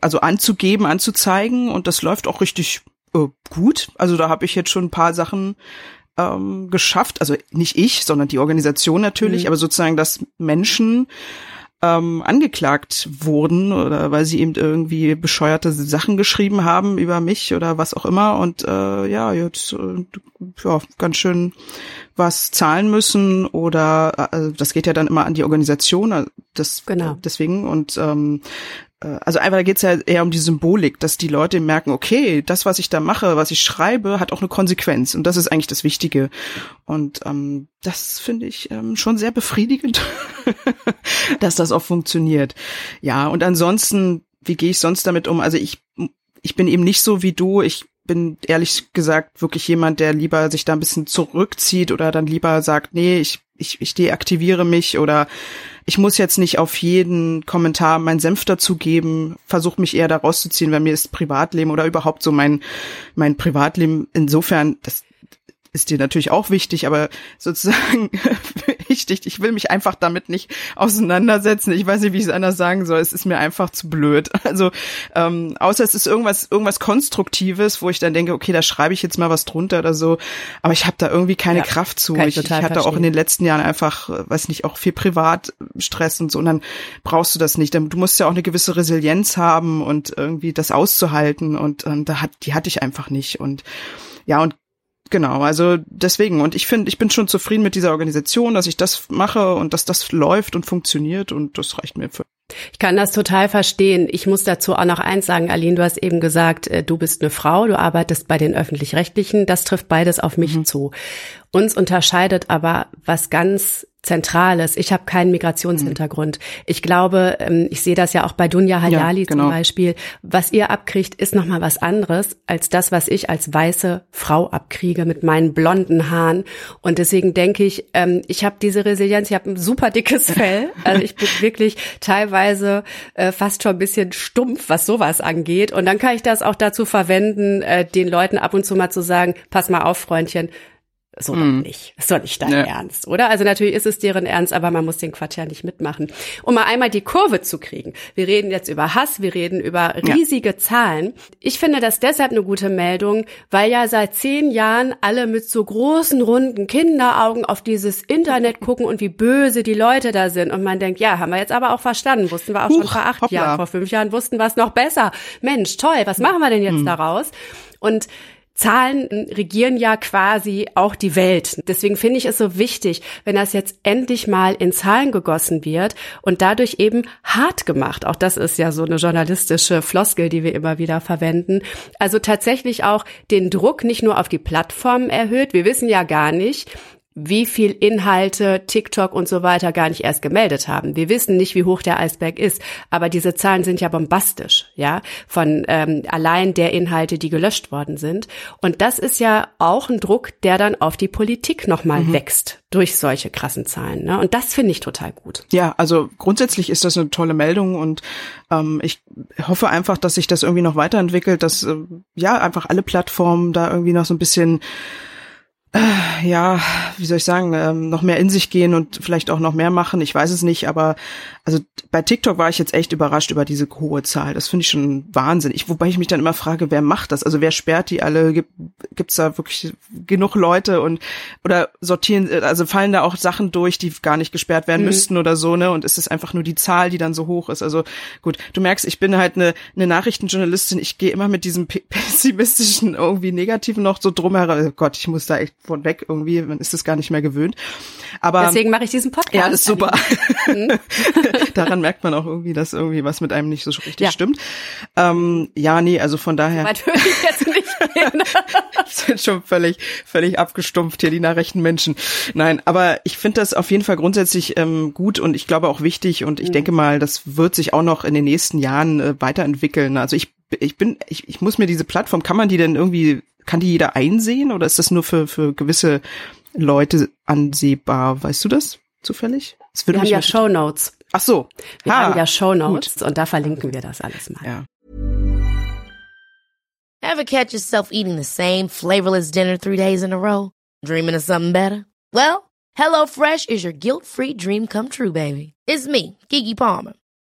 also anzugeben, anzuzeigen und das läuft auch richtig äh, gut. Also da habe ich jetzt schon ein paar Sachen ähm, geschafft. Also nicht ich, sondern die Organisation natürlich, mhm. aber sozusagen, dass Menschen ähm, angeklagt wurden oder weil sie eben irgendwie bescheuerte Sachen geschrieben haben über mich oder was auch immer und äh, ja jetzt äh, ja ganz schön was zahlen müssen oder äh, das geht ja dann immer an die Organisation äh, das genau. deswegen und ähm, äh, also einfach geht es ja eher um die Symbolik, dass die Leute merken, okay, das, was ich da mache, was ich schreibe, hat auch eine Konsequenz. Und das ist eigentlich das Wichtige. Und ähm, das finde ich ähm, schon sehr befriedigend, dass das auch funktioniert. Ja, und ansonsten, wie gehe ich sonst damit um? Also ich, ich bin eben nicht so wie du. Ich bin ehrlich gesagt wirklich jemand, der lieber sich da ein bisschen zurückzieht oder dann lieber sagt, nee, ich, ich, ich deaktiviere mich oder ich muss jetzt nicht auf jeden Kommentar meinen Senf dazugeben, versuche mich eher da rauszuziehen, weil mir ist Privatleben oder überhaupt so mein, mein Privatleben insofern, das ist dir natürlich auch wichtig, aber sozusagen wichtig. Ich will mich einfach damit nicht auseinandersetzen. Ich weiß nicht, wie ich es anders sagen soll. Es ist mir einfach zu blöd. Also ähm, außer es ist irgendwas irgendwas Konstruktives, wo ich dann denke, okay, da schreibe ich jetzt mal was drunter oder so. Aber ich habe da irgendwie keine ja, Kraft zu. Ich, ich, hatte verstehen. auch in den letzten Jahren einfach, weiß nicht, auch viel Privatstress und so. Und dann brauchst du das nicht. Du musst ja auch eine gewisse Resilienz haben und irgendwie das auszuhalten. Und, und da hat die hatte ich einfach nicht. Und ja, und Genau, also deswegen. Und ich finde, ich bin schon zufrieden mit dieser Organisation, dass ich das mache und dass das läuft und funktioniert und das reicht mir für. Ich kann das total verstehen. Ich muss dazu auch noch eins sagen, Aline, du hast eben gesagt, äh, du bist eine Frau, du arbeitest bei den öffentlich-rechtlichen. Das trifft beides auf mich mhm. zu. Uns unterscheidet aber was ganz Zentrales. Ich habe keinen Migrationshintergrund. Ich glaube, ähm, ich sehe das ja auch bei Dunja Hayali ja, genau. zum Beispiel. Was ihr abkriegt, ist nochmal was anderes als das, was ich als weiße Frau abkriege mit meinen blonden Haaren. Und deswegen denke ich, ähm, ich habe diese Resilienz, ich habe ein super dickes Fell. Also ich bin wirklich teilweise äh, fast schon ein bisschen stumpf, was sowas angeht. Und dann kann ich das auch dazu verwenden, äh, den Leuten ab und zu mal zu sagen, pass mal auf, Freundchen, so mm. nicht. Das doch nicht dein ja. Ernst, oder? Also natürlich ist es deren Ernst, aber man muss den Quatsch ja nicht mitmachen. Um mal einmal die Kurve zu kriegen. Wir reden jetzt über Hass, wir reden über riesige ja. Zahlen. Ich finde das deshalb eine gute Meldung, weil ja seit zehn Jahren alle mit so großen, runden Kinderaugen auf dieses Internet gucken und wie böse die Leute da sind. Und man denkt, ja, haben wir jetzt aber auch verstanden. Wussten wir auch Huch, schon vor acht hoppla. Jahren, vor fünf Jahren wussten wir es noch besser. Mensch, toll, was machen wir denn jetzt hm. daraus? Und Zahlen regieren ja quasi auch die Welt. Deswegen finde ich es so wichtig, wenn das jetzt endlich mal in Zahlen gegossen wird und dadurch eben hart gemacht. Auch das ist ja so eine journalistische Floskel, die wir immer wieder verwenden. Also tatsächlich auch den Druck nicht nur auf die Plattformen erhöht. Wir wissen ja gar nicht, wie viel Inhalte TikTok und so weiter gar nicht erst gemeldet haben. Wir wissen nicht, wie hoch der Eisberg ist, aber diese Zahlen sind ja bombastisch, ja, von ähm, allein der Inhalte, die gelöscht worden sind. Und das ist ja auch ein Druck, der dann auf die Politik nochmal mhm. wächst durch solche krassen Zahlen. Ne? Und das finde ich total gut. Ja, also grundsätzlich ist das eine tolle Meldung und ähm, ich hoffe einfach, dass sich das irgendwie noch weiterentwickelt, dass äh, ja einfach alle Plattformen da irgendwie noch so ein bisschen ja, wie soll ich sagen, ähm, noch mehr in sich gehen und vielleicht auch noch mehr machen. Ich weiß es nicht, aber also bei TikTok war ich jetzt echt überrascht über diese hohe Zahl. Das finde ich schon Wahnsinn. Ich, wobei ich mich dann immer frage, wer macht das? Also wer sperrt die alle? Gibt gibt's da wirklich genug Leute und oder sortieren, also fallen da auch Sachen durch, die gar nicht gesperrt werden mhm. müssten oder so, ne? Und ist es einfach nur die Zahl, die dann so hoch ist? Also gut, du merkst, ich bin halt eine, eine Nachrichtenjournalistin. Ich gehe immer mit diesem pessimistischen, irgendwie negativen noch so drumherum. Oh Gott, ich muss da echt von weg irgendwie. Man ist das gar nicht mehr gewöhnt. Aber deswegen mache ich diesen Podcast. Ja, das ist super. Mhm. Daran merkt man auch irgendwie, dass irgendwie was mit einem nicht so richtig ja. stimmt. Ähm, ja, nee, also von daher. Natürlich jetzt nicht. sind schon völlig, völlig abgestumpft hier die Nachrichtenmenschen. Nein, aber ich finde das auf jeden Fall grundsätzlich ähm, gut und ich glaube auch wichtig und ich mhm. denke mal, das wird sich auch noch in den nächsten Jahren äh, weiterentwickeln. Also ich, ich bin, ich, ich muss mir diese Plattform, kann man die denn irgendwie, kann die jeder einsehen oder ist das nur für, für gewisse Leute ansehbar? Weißt du das zufällig? Das würde wir haben ja Show Notes. Ach so. Wir ha, haben ja Show Notes und da verlinken wir das alles mal. Ja. Ever catch yourself eating the same flavorless dinner three days in a row? Dreaming of something better? Well, HelloFresh is your guilt-free dream come true, baby. It's me, Kiki Palmer.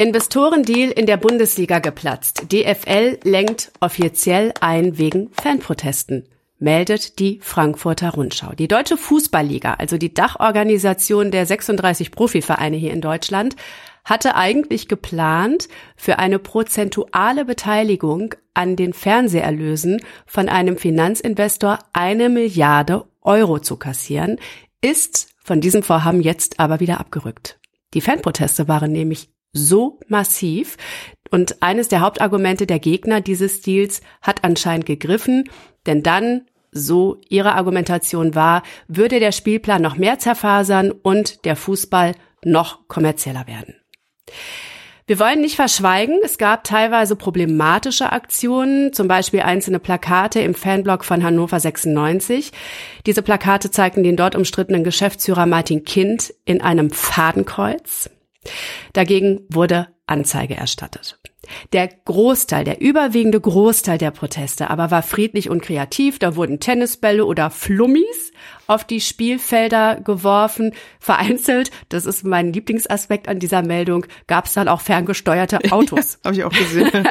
Investorendeal in der Bundesliga geplatzt. DFL lenkt offiziell ein wegen Fanprotesten meldet die Frankfurter Rundschau. Die Deutsche Fußballliga, also die Dachorganisation der 36 Profivereine hier in Deutschland, hatte eigentlich geplant, für eine prozentuale Beteiligung an den Fernseherlösen von einem Finanzinvestor eine Milliarde Euro zu kassieren, ist von diesem Vorhaben jetzt aber wieder abgerückt. Die Fanproteste waren nämlich so massiv und eines der Hauptargumente der Gegner dieses Stils hat anscheinend gegriffen, denn dann so ihre Argumentation war, würde der Spielplan noch mehr zerfasern und der Fußball noch kommerzieller werden. Wir wollen nicht verschweigen, es gab teilweise problematische Aktionen, zum Beispiel einzelne Plakate im Fanblog von Hannover 96. Diese Plakate zeigten den dort umstrittenen Geschäftsführer Martin Kind in einem Fadenkreuz. Dagegen wurde Anzeige erstattet. Der Großteil, der überwiegende Großteil der Proteste aber war friedlich und kreativ. Da wurden Tennisbälle oder Flummis auf die Spielfelder geworfen. Vereinzelt, das ist mein Lieblingsaspekt an dieser Meldung, gab es dann auch ferngesteuerte Autos. Ja, Habe ich auch gesehen.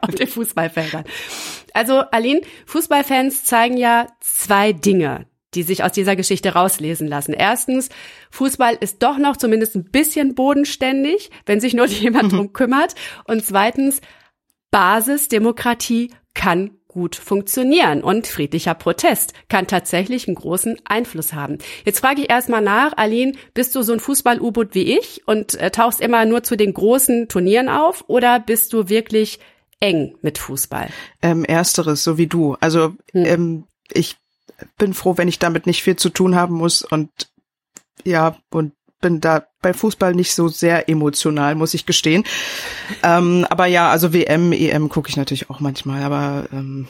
auf den Fußballfeldern. Also, Aline, Fußballfans zeigen ja zwei Dinge, die sich aus dieser Geschichte rauslesen lassen. Erstens, Fußball ist doch noch zumindest ein bisschen bodenständig, wenn sich nur jemand drum kümmert. Und zweitens, Basisdemokratie kann gut funktionieren und friedlicher Protest kann tatsächlich einen großen Einfluss haben. Jetzt frage ich erstmal nach, Aline, bist du so ein Fußball-U-Boot wie ich und äh, tauchst immer nur zu den großen Turnieren auf oder bist du wirklich eng mit Fußball? Ähm, ersteres, so wie du. Also hm. ähm, ich bin froh, wenn ich damit nicht viel zu tun haben muss und ja, und bin da bei Fußball nicht so sehr emotional, muss ich gestehen. Ähm, aber ja, also WM, EM gucke ich natürlich auch manchmal, aber ähm,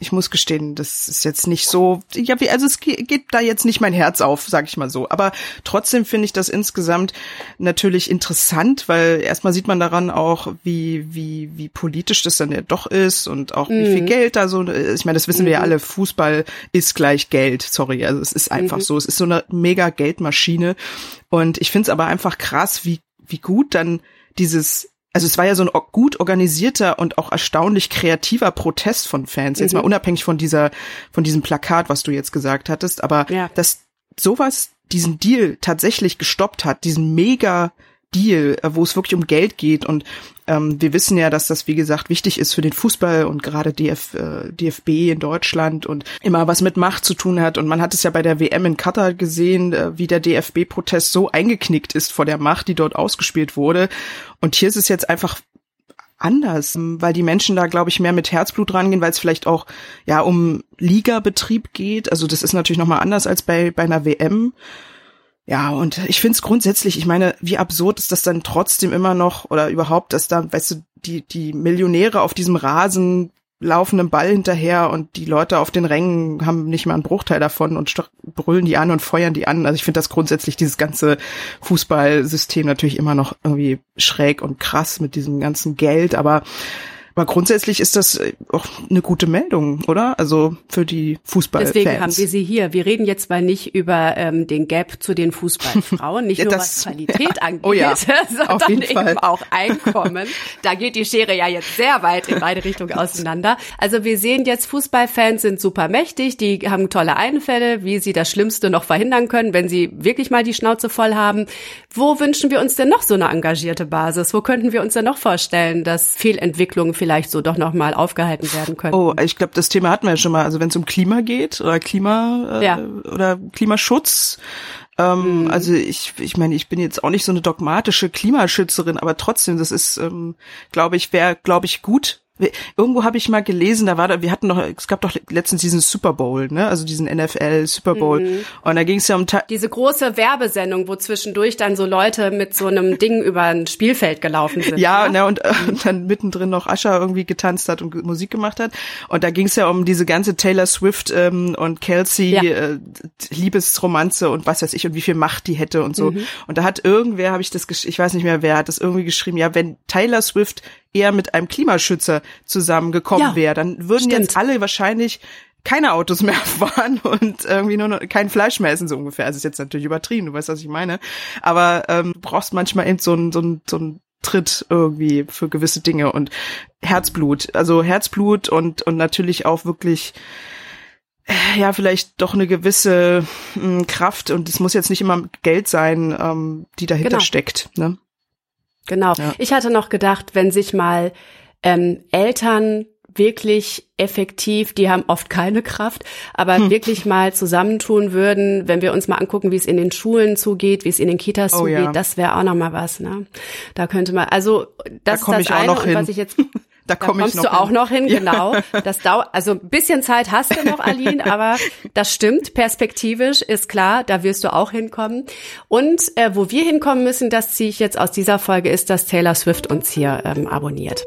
ich muss gestehen, das ist jetzt nicht so, ja, wie, also es geht da jetzt nicht mein Herz auf, sag ich mal so. Aber trotzdem finde ich das insgesamt natürlich interessant, weil erstmal sieht man daran auch, wie, wie, wie politisch das dann ja doch ist und auch mhm. wie viel mhm. Geld da so, ich meine, das wissen mhm. wir ja mhm. alle, Fußball ist gleich Geld, sorry, also es ist einfach mhm. so, es ist so eine mega Geldmaschine und ich finde es aber einfach krass, wie, wie gut dann dieses also es war ja so ein gut organisierter und auch erstaunlich kreativer Protest von Fans, jetzt mhm. mal unabhängig von dieser, von diesem Plakat, was du jetzt gesagt hattest, aber ja. dass sowas diesen Deal tatsächlich gestoppt hat, diesen mega Deal, äh, wo es wirklich um Geld geht. Und ähm, wir wissen ja, dass das, wie gesagt, wichtig ist für den Fußball und gerade DF, äh, DFB in Deutschland und immer was mit Macht zu tun hat. Und man hat es ja bei der WM in Katar gesehen, äh, wie der DFB-Protest so eingeknickt ist vor der Macht, die dort ausgespielt wurde. Und hier ist es jetzt einfach anders, weil die Menschen da, glaube ich, mehr mit Herzblut rangehen, weil es vielleicht auch ja um Ligabetrieb geht. Also das ist natürlich nochmal anders als bei, bei einer WM. Ja, und ich finde es grundsätzlich, ich meine, wie absurd ist das dann trotzdem immer noch oder überhaupt, dass da, weißt du, die, die Millionäre auf diesem Rasen laufen einem Ball hinterher und die Leute auf den Rängen haben nicht mal einen Bruchteil davon und brüllen die an und feuern die an. Also ich finde das grundsätzlich dieses ganze Fußballsystem natürlich immer noch irgendwie schräg und krass mit diesem ganzen Geld, aber aber grundsätzlich ist das äh, auch eine gute Meldung, oder? Also für die Fußballfans. Deswegen haben wir sie hier. Wir reden jetzt mal nicht über ähm, den Gap zu den Fußballfrauen, nicht nur das, was Qualität ja. angeht, oh ja, sondern eben Fall. auch Einkommen. Da geht die Schere ja jetzt sehr weit in beide Richtungen auseinander. Also wir sehen jetzt, Fußballfans sind super mächtig, die haben tolle Einfälle, wie sie das Schlimmste noch verhindern können, wenn sie wirklich mal die Schnauze voll haben. Wo wünschen wir uns denn noch so eine engagierte Basis? Wo könnten wir uns denn noch vorstellen, dass Fehlentwicklungen vielleicht vielleicht so doch nochmal aufgehalten werden können. Oh, ich glaube, das Thema hatten wir ja schon mal. Also wenn es um Klima geht oder Klima äh, ja. oder Klimaschutz, ähm, mhm. Also ich, ich meine, ich bin jetzt auch nicht so eine dogmatische Klimaschützerin, aber trotzdem, das ist, ähm, glaube ich, wäre, glaube ich, gut, Irgendwo habe ich mal gelesen, da war da, wir hatten noch, es gab doch letztens diesen Super Bowl, ne? Also diesen NFL Super Bowl. Mhm. Und da ging es ja um diese große Werbesendung, wo zwischendurch dann so Leute mit so einem Ding über ein Spielfeld gelaufen sind. Ja, ne? und, äh, und dann mittendrin noch Ascher irgendwie getanzt hat und Musik gemacht hat. Und da ging es ja um diese ganze Taylor Swift ähm, und Kelsey ja. äh, Liebesromanze und was weiß ich und wie viel Macht die hätte und so. Mhm. Und da hat irgendwer, habe ich das, ich weiß nicht mehr wer, hat das irgendwie geschrieben, ja, wenn Taylor Swift eher mit einem Klimaschützer zusammengekommen ja, wäre, dann würden stimmt. jetzt alle wahrscheinlich keine Autos mehr fahren und irgendwie nur noch kein Fleisch mehr essen, so ungefähr. Also ist jetzt natürlich übertrieben, du weißt, was ich meine. Aber ähm, du brauchst manchmal eben so ein, so ein, so ein Tritt irgendwie für gewisse Dinge und Herzblut. Also Herzblut und, und natürlich auch wirklich äh, ja, vielleicht doch eine gewisse mh, hm, Kraft und es muss jetzt nicht immer Geld sein, ähm, die dahinter genau. steckt. Ne? Genau. Ja. Ich hatte noch gedacht, wenn sich mal ähm, Eltern wirklich effektiv, die haben oft keine Kraft, aber hm. wirklich mal zusammentun würden, wenn wir uns mal angucken, wie es in den Schulen zugeht, wie es in den Kitas oh, zugeht, ja. das wäre auch noch mal was, ne? Da könnte man, also das da ist das eine, und was ich jetzt da, komm da kommst ich du auch noch hin, genau. Das dauert, also ein bisschen Zeit hast du noch, Aline, aber das stimmt. Perspektivisch ist klar, da wirst du auch hinkommen. Und äh, wo wir hinkommen müssen, das ziehe ich jetzt aus dieser Folge, ist, dass Taylor Swift uns hier ähm, abonniert.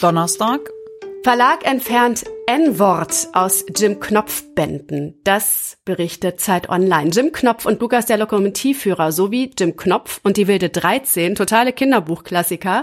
Donnerstag. Verlag entfernt N-Wort aus Jim Knopf Bänden. Das berichtet Zeit Online. Jim Knopf und Lukas der Lokomotivführer sowie Jim Knopf und die wilde 13, totale Kinderbuchklassiker,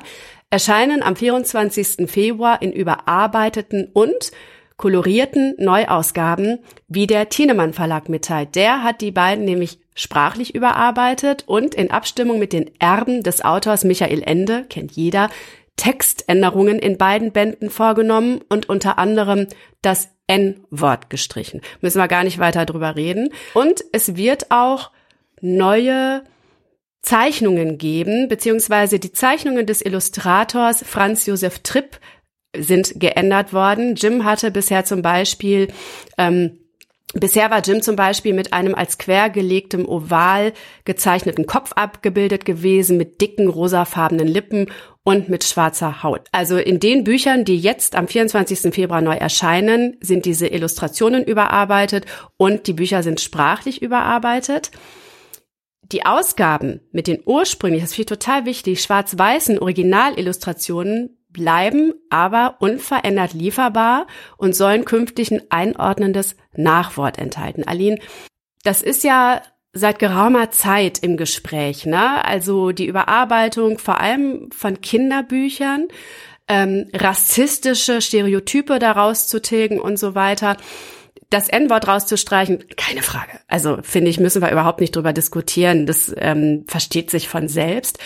erscheinen am 24. Februar in überarbeiteten und kolorierten Neuausgaben, wie der Thienemann Verlag mitteilt. Der hat die beiden nämlich sprachlich überarbeitet und in Abstimmung mit den Erben des Autors Michael Ende, kennt jeder, Textänderungen in beiden Bänden vorgenommen und unter anderem das N-Wort gestrichen. Müssen wir gar nicht weiter drüber reden. Und es wird auch neue Zeichnungen geben, beziehungsweise die Zeichnungen des Illustrators Franz Josef Tripp sind geändert worden. Jim hatte bisher zum Beispiel ähm, Bisher war Jim zum Beispiel mit einem als quergelegtem Oval gezeichneten Kopf abgebildet gewesen, mit dicken rosafarbenen Lippen und mit schwarzer Haut. Also in den Büchern, die jetzt am 24. Februar neu erscheinen, sind diese Illustrationen überarbeitet und die Bücher sind sprachlich überarbeitet. Die Ausgaben mit den ursprünglich, das finde ich total wichtig, schwarz-weißen Originalillustrationen bleiben aber unverändert lieferbar und sollen künftig ein einordnendes Nachwort enthalten. Aline, das ist ja seit geraumer Zeit im Gespräch, ne? Also die Überarbeitung vor allem von Kinderbüchern, ähm, rassistische Stereotype daraus zu tilgen und so weiter das N-Wort rauszustreichen, keine Frage. Also finde ich, müssen wir überhaupt nicht drüber diskutieren. Das ähm, versteht sich von selbst.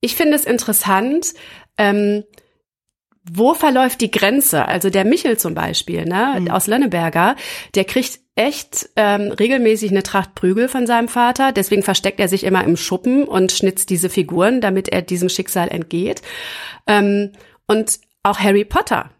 Ich finde es interessant, ähm, wo verläuft die Grenze? Also der Michel zum Beispiel, ne, mhm. aus Lönneberger, der kriegt echt ähm, regelmäßig eine Tracht Prügel von seinem Vater. Deswegen versteckt er sich immer im Schuppen und schnitzt diese Figuren, damit er diesem Schicksal entgeht. Ähm, und auch Harry Potter.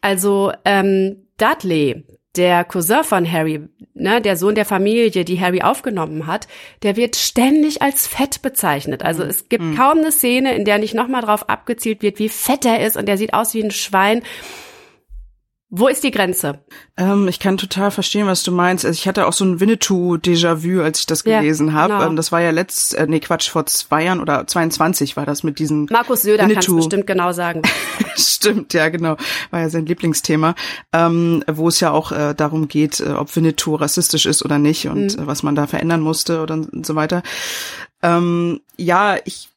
Also ähm, Dudley, der Cousin von Harry, ne, der Sohn der Familie, die Harry aufgenommen hat, der wird ständig als fett bezeichnet. Also es gibt mhm. kaum eine Szene, in der nicht nochmal drauf abgezielt wird, wie fett er ist und der sieht aus wie ein Schwein. Wo ist die Grenze? Ähm, ich kann total verstehen, was du meinst. Also ich hatte auch so ein Winnetou-Déjà-vu, als ich das gelesen ja, habe. Genau. Ähm, das war ja letzt, äh, nee, Quatsch, vor zwei Jahren oder 22 war das mit diesen Markus Söder kann es bestimmt genau sagen. Stimmt, ja, genau. War ja sein Lieblingsthema. Ähm, wo es ja auch äh, darum geht, äh, ob Winnetou rassistisch ist oder nicht und mhm. was man da verändern musste oder und so weiter. Ähm, ja, ich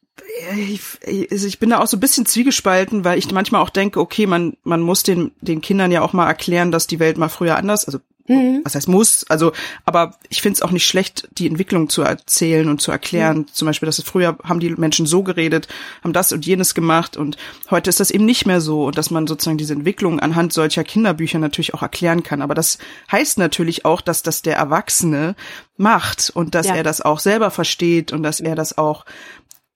ich, also ich bin da auch so ein bisschen zwiegespalten, weil ich manchmal auch denke, okay, man, man muss den, den Kindern ja auch mal erklären, dass die Welt mal früher anders, also mhm. was heißt muss, also, aber ich finde es auch nicht schlecht, die Entwicklung zu erzählen und zu erklären. Mhm. Zum Beispiel, dass es früher haben die Menschen so geredet, haben das und jenes gemacht und heute ist das eben nicht mehr so und dass man sozusagen diese Entwicklung anhand solcher Kinderbücher natürlich auch erklären kann. Aber das heißt natürlich auch, dass das der Erwachsene macht und dass ja. er das auch selber versteht und dass er das auch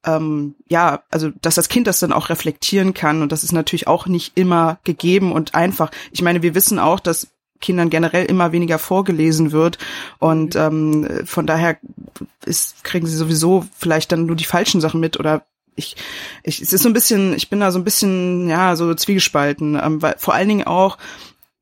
ähm, ja, also dass das Kind das dann auch reflektieren kann und das ist natürlich auch nicht immer gegeben und einfach. Ich meine, wir wissen auch, dass Kindern generell immer weniger vorgelesen wird und ähm, von daher ist, kriegen sie sowieso vielleicht dann nur die falschen Sachen mit oder ich, ich, es ist so ein bisschen, ich bin da so ein bisschen, ja, so zwiegespalten, ähm, weil vor allen Dingen auch,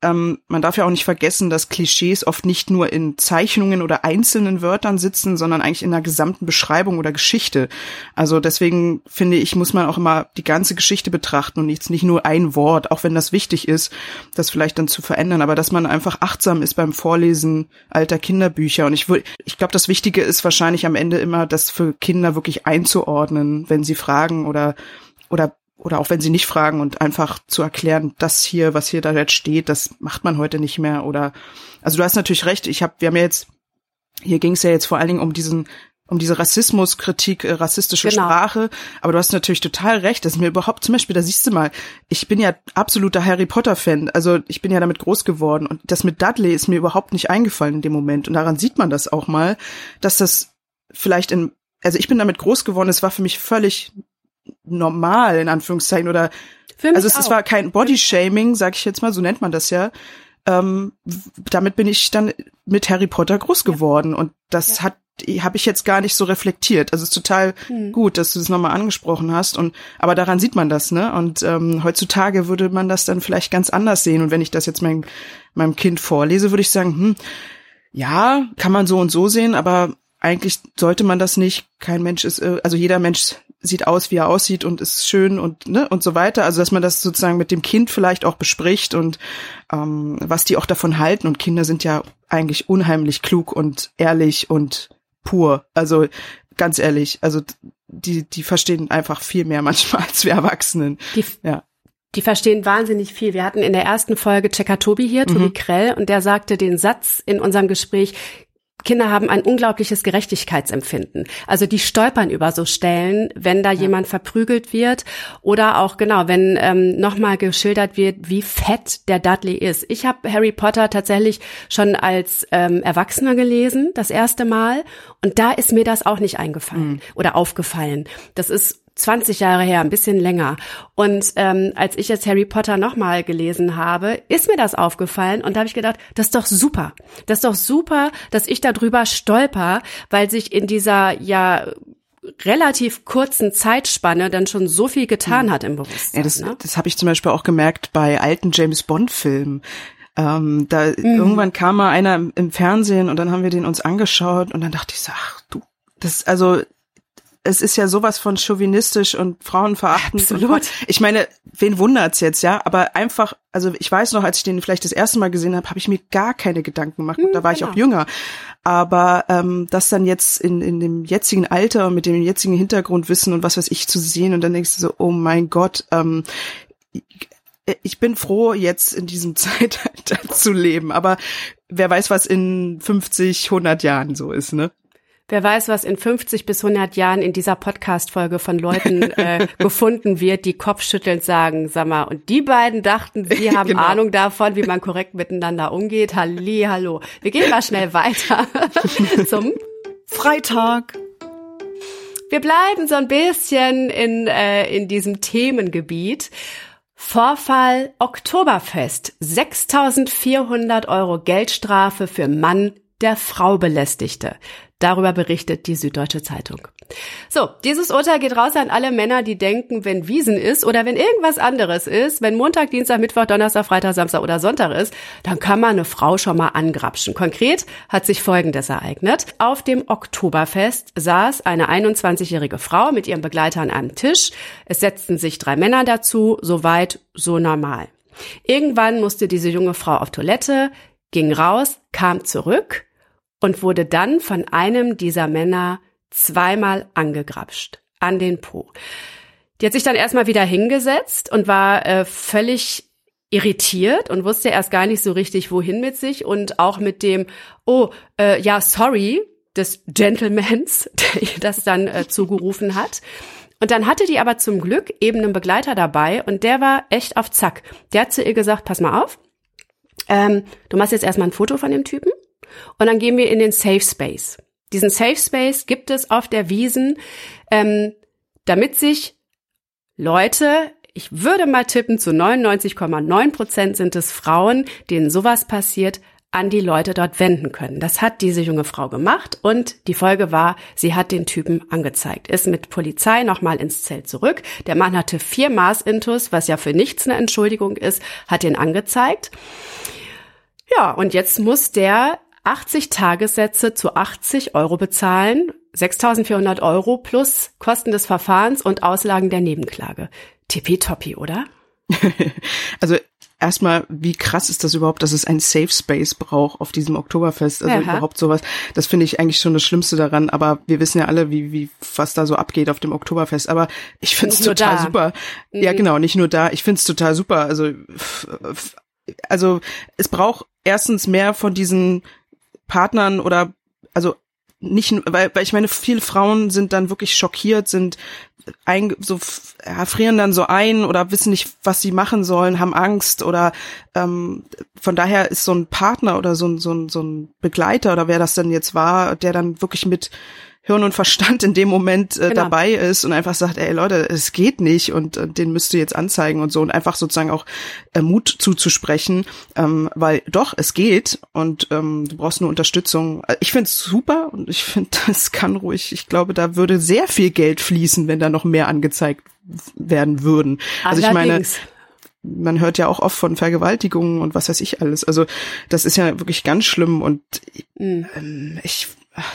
ähm, man darf ja auch nicht vergessen, dass Klischees oft nicht nur in Zeichnungen oder einzelnen Wörtern sitzen, sondern eigentlich in einer gesamten Beschreibung oder Geschichte. Also deswegen finde ich, muss man auch immer die ganze Geschichte betrachten und jetzt nicht nur ein Wort, auch wenn das wichtig ist, das vielleicht dann zu verändern, aber dass man einfach achtsam ist beim Vorlesen alter Kinderbücher. Und ich, ich glaube, das Wichtige ist wahrscheinlich am Ende immer, das für Kinder wirklich einzuordnen, wenn sie fragen oder oder oder auch wenn sie nicht fragen und einfach zu erklären, das hier, was hier da jetzt steht, das macht man heute nicht mehr oder also du hast natürlich recht, ich habe wir haben ja jetzt hier ging es ja jetzt vor allen Dingen um diesen um diese Rassismuskritik, äh, rassistische genau. Sprache. Aber du hast natürlich total recht. Das ist mir überhaupt, zum Beispiel, da siehst du mal, ich bin ja absoluter Harry Potter-Fan. Also ich bin ja damit groß geworden. Und das mit Dudley ist mir überhaupt nicht eingefallen in dem Moment. Und daran sieht man das auch mal, dass das vielleicht in, also ich bin damit groß geworden, es war für mich völlig normal, in Anführungszeichen, oder also es, es war kein Bodyshaming, sag ich jetzt mal, so nennt man das ja. Ähm, damit bin ich dann mit Harry Potter groß geworden und das hat habe ich jetzt gar nicht so reflektiert. Also es ist total Hm. gut, dass du das nochmal angesprochen hast und aber daran sieht man das, ne? Und ähm, heutzutage würde man das dann vielleicht ganz anders sehen und wenn ich das jetzt meinem meinem Kind vorlese, würde ich sagen, hm, ja, kann man so und so sehen, aber eigentlich sollte man das nicht. Kein Mensch ist, äh, also jeder Mensch sieht aus, wie er aussieht und ist schön und ne und so weiter. Also dass man das sozusagen mit dem Kind vielleicht auch bespricht und ähm, was die auch davon halten. Und Kinder sind ja eigentlich unheimlich klug und ehrlich und pur. Also ganz ehrlich, also die die verstehen einfach viel mehr manchmal als wir Erwachsenen. Die, Ja. die verstehen wahnsinnig viel. Wir hatten in der ersten Folge Checker Tobi hier, Tobi Krell, und der sagte den Satz in unserem Gespräch, Kinder haben ein unglaubliches Gerechtigkeitsempfinden. Also die stolpern über so Stellen, wenn da jemand verprügelt wird oder auch genau, wenn ähm, nochmal geschildert wird, wie fett der Dudley ist. Ich habe Harry Potter tatsächlich schon als ähm, Erwachsener gelesen, das erste Mal, und da ist mir das auch nicht eingefallen oder aufgefallen. Das ist 20 Jahre her, ein bisschen länger. Und ähm, als ich jetzt Harry Potter nochmal gelesen habe, ist mir das aufgefallen und da habe ich gedacht, das ist doch super. Das ist doch super, dass ich darüber stolper, weil sich in dieser ja relativ kurzen Zeitspanne dann schon so viel getan hat im Bewusstsein. Ja, das, ne? das habe ich zum Beispiel auch gemerkt bei alten James Bond Filmen. Ähm, da Mhm. irgendwann kam mal einer im, im Fernsehen und dann haben wir den uns angeschaut und dann dachte ich so, ach du, das also es ist ja sowas von chauvinistisch und frauenverachtend. Absolut. Ich meine, wen wundert's jetzt, ja? Aber einfach, also ich weiß noch, als ich den vielleicht das erste Mal gesehen habe, habe ich mir gar keine Gedanken gemacht. Und da war ich genau. auch jünger. Aber ähm, das dann jetzt in, in dem jetzigen Alter und mit dem jetzigen Hintergrundwissen und was weiß ich zu sehen und dann denkst du so, oh mein Gott, ähm, ich bin froh, jetzt in diesem Zeitalter zu leben. Aber wer weiß, was in 50, 100 Jahren so ist, ne? Wer weiß, was in 50 bis 100 Jahren in dieser Podcast-Folge von Leuten äh, gefunden wird, die kopfschüttelnd sagen, sag mal, und die beiden dachten, sie haben Genau. Ahnung davon, wie man korrekt miteinander umgeht. Halli, hallo. Wir gehen mal schnell weiter zum Freitag. Wir bleiben so ein bisschen in, äh, in diesem Themengebiet. Vorfall Oktoberfest. 6400 Euro Geldstrafe für Mann, der Frau belästigte. Darüber berichtet die Süddeutsche Zeitung. So, dieses Urteil geht raus an alle Männer, die denken, wenn Wiesen ist oder wenn irgendwas anderes ist, wenn Montag, Dienstag, Mittwoch, Donnerstag, Freitag, Samstag oder Sonntag ist, dann kann man eine Frau schon mal angrapschen. Konkret hat sich Folgendes ereignet. Auf dem Oktoberfest saß eine 21-jährige Frau mit ihrem Begleiter an einem Tisch. Es setzten sich drei Männer dazu, soweit so normal. Irgendwann musste diese junge Frau auf Toilette, ging raus, kam zurück und wurde dann von einem dieser Männer zweimal angegrapscht an den Po. Die hat sich dann erstmal wieder hingesetzt und war äh, völlig irritiert und wusste erst gar nicht so richtig, wohin mit sich und auch mit dem, oh, äh, ja, sorry, des Gentlemans, der ihr das dann äh, zugerufen hat. Und dann hatte die aber zum Glück eben einen Begleiter dabei und der war echt auf Zack. Der hat zu ihr gesagt, pass mal auf, ähm, du machst jetzt erstmal ein Foto von dem Typen und dann gehen wir in den Safe Space. Diesen Safe Space gibt es auf der Wiesen, ähm, damit sich Leute, ich würde mal tippen, zu 99,9 Prozent sind es Frauen, denen sowas passiert, an die Leute dort wenden können. Das hat diese junge Frau gemacht und die Folge war, sie hat den Typen angezeigt, ist mit Polizei nochmal ins Zelt zurück. Der Mann hatte vier Maßintus, was ja für nichts eine Entschuldigung ist, hat ihn angezeigt. Ja, und jetzt muss der 80 Tagessätze zu 80 Euro bezahlen, 6.400 Euro plus Kosten des Verfahrens und Auslagen der Nebenklage. Tippitoppi, oder? Also erstmal, wie krass ist das überhaupt, dass es ein Safe Space braucht auf diesem Oktoberfest? Also Aha. überhaupt sowas. Das finde ich eigentlich schon das Schlimmste daran. Aber wir wissen ja alle, wie, wie, was da so abgeht auf dem Oktoberfest. Aber ich finde es total da. super. Ja, Mhm. genau, nicht nur da. Ich finde es total super. Also, also es braucht erstens mehr von diesen Partnern oder also nicht, weil, weil ich meine, viele Frauen sind dann wirklich schockiert, sind ein, so f- ja, frieren dann so ein oder wissen nicht, was sie machen sollen, haben Angst oder ähm, von daher ist so ein Partner oder so ein, so ein, so ein Begleiter oder wer das denn jetzt war, der dann wirklich mit Hirn und Verstand in dem Moment äh, Genau. dabei ist und einfach sagt, ey Leute, es geht nicht und äh, den müsst ihr jetzt anzeigen und so und einfach sozusagen auch äh, Mut zuzusprechen, ähm, weil doch, es geht und ähm, du brauchst nur Unterstützung. Äh, Ich finde es super und ich finde, das kann ruhig, ich glaube, da würde sehr viel Geld fließen, wenn da noch mehr angezeigt werden würden. Also ich meine, man hört ja auch oft von Vergewaltigungen und was weiß ich alles. Also das ist ja wirklich ganz schlimm und Mhm. ähm, ich,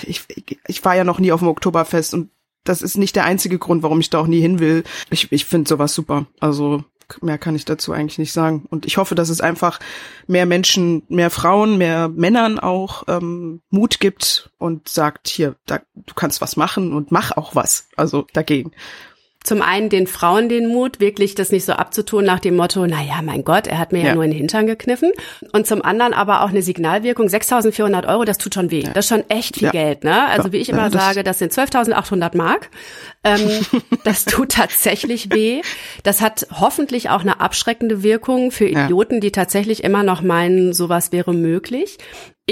ich, ich war ja noch nie auf dem Oktoberfest und das ist nicht der einzige Grund, warum ich da auch nie hin will. Ich, ich finde sowas super. Also mehr kann ich dazu eigentlich nicht sagen. Und ich hoffe, dass es einfach mehr Menschen, mehr Frauen, mehr Männern auch ähm, Mut gibt und sagt, hier, da, du kannst was machen und mach auch was. Also dagegen. Zum einen den Frauen den Mut, wirklich das nicht so abzutun nach dem Motto, na ja, mein Gott, er hat mir ja, Ja. nur in den Hintern gekniffen. Und zum anderen aber auch eine Signalwirkung. 6.400 Euro, das tut schon weh. Das ist schon echt viel Ja. Geld, ne? Also Ja. wie ich immer Ja, das- sage, das sind 12.800 Mark. Ähm, das tut tatsächlich weh. Das hat hoffentlich auch eine abschreckende Wirkung für Ja. Idioten, die tatsächlich immer noch meinen, sowas wäre möglich.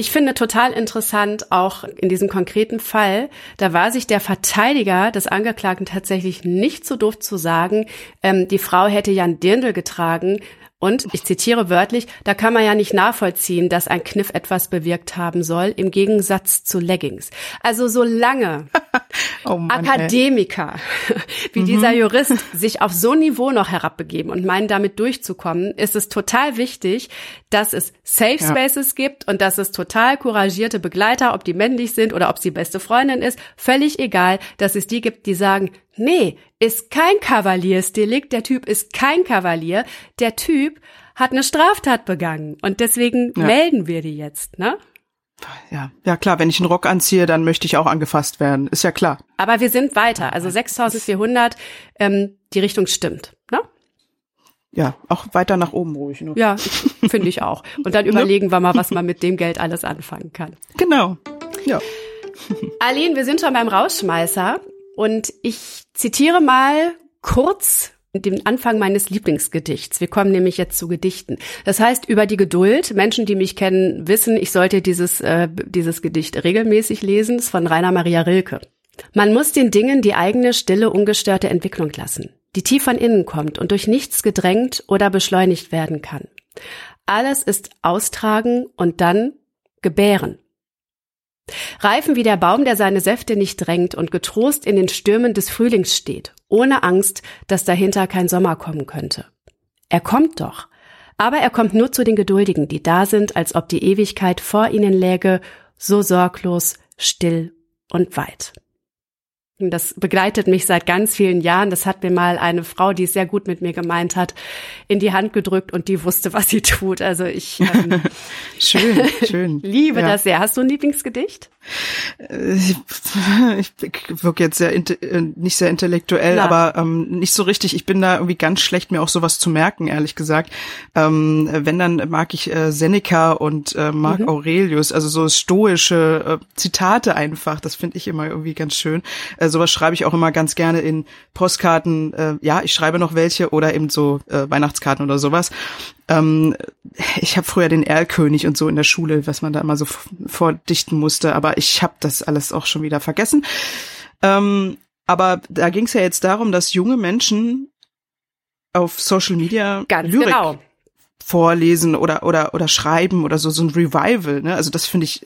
Ich finde total interessant, auch in diesem konkreten Fall, da war sich der Verteidiger des Angeklagten tatsächlich nicht so doof zu sagen, ähm, die Frau hätte ja ein Dirndl getragen. Und ich zitiere wörtlich, da kann man ja nicht nachvollziehen, dass ein Kniff etwas bewirkt haben soll, im Gegensatz zu Leggings. Also solange Oh Mann. Akademiker wie dieser Jurist sich auf so ein Niveau noch herabbegeben und meinen, damit durchzukommen, ist es total wichtig, dass es Safe Ja. Spaces gibt und dass es total couragierte Begleiter, ob die männlich sind oder ob sie beste Freundin ist, völlig egal, dass es die gibt, die sagen, nee, ist kein Kavaliersdelikt, der Typ ist kein Kavalier, der Typ hat eine Straftat begangen und deswegen Ja. melden wir die jetzt, ne? Ja, ja klar, wenn ich einen Rock anziehe, dann möchte ich auch angefasst werden. Ist ja klar. Aber wir sind weiter. Also 6400, ähm, die Richtung stimmt. Ne? Ja, auch weiter nach oben ruhig. Ne? Ja, finde ich auch. Und dann überlegen wir mal, was man mit dem Geld alles anfangen kann. Genau. Ja. Aline, wir sind schon beim Rausschmeißer und ich zitiere mal kurz den Anfang meines Lieblingsgedichts. Wir kommen nämlich jetzt zu Gedichten. Das heißt, über die Geduld. Menschen, die mich kennen, wissen, ich sollte dieses, äh, dieses Gedicht regelmäßig lesen. Es ist von Rainer Maria Rilke. Man muss den Dingen die eigene stille, ungestörte Entwicklung lassen, die tief von innen kommt und durch nichts gedrängt oder beschleunigt werden kann. Alles ist austragen und dann gebären. Reifen wie der Baum, der seine Säfte nicht drängt und getrost in den Stürmen des Frühlings steht, ohne Angst, dass dahinter kein Sommer kommen könnte. Er kommt doch, aber er kommt nur zu den Geduldigen, die da sind, als ob die Ewigkeit vor ihnen läge, so sorglos, still und weit. Das begleitet mich seit ganz vielen Jahren. Das hat mir mal eine Frau, die es sehr gut mit mir gemeint hat, in die Hand gedrückt und die wusste, was sie tut. Also ich ähm, Schön, schön. liebe ja. das sehr. Hast du ein Lieblingsgedicht? Äh, Ich, ich wirke jetzt sehr äh, nicht sehr intellektuell, Ja. aber ähm, nicht so richtig. Ich bin da irgendwie ganz schlecht, mir auch sowas zu merken, ehrlich gesagt. Ähm, wenn dann mag ich äh, Seneca und äh, Mhm. Marc Aurelius, also so stoische äh, Zitate einfach. Das finde ich immer irgendwie ganz schön. Äh, sowas schreibe ich auch immer ganz gerne in Postkarten. Äh, ja, ich schreibe noch welche oder eben so äh, Weihnachtskarten oder sowas. Ähm, ich habe früher den Erlkönig und so in der Schule, was man da immer so vordichten musste, aber ich habe das alles auch schon wieder vergessen. Ähm, aber da ging es ja jetzt darum, dass junge Menschen auf Social Media Ganz Lyrik genau. Vorlesen oder oder oder schreiben oder so so ein Revival, ne? Also das finde ich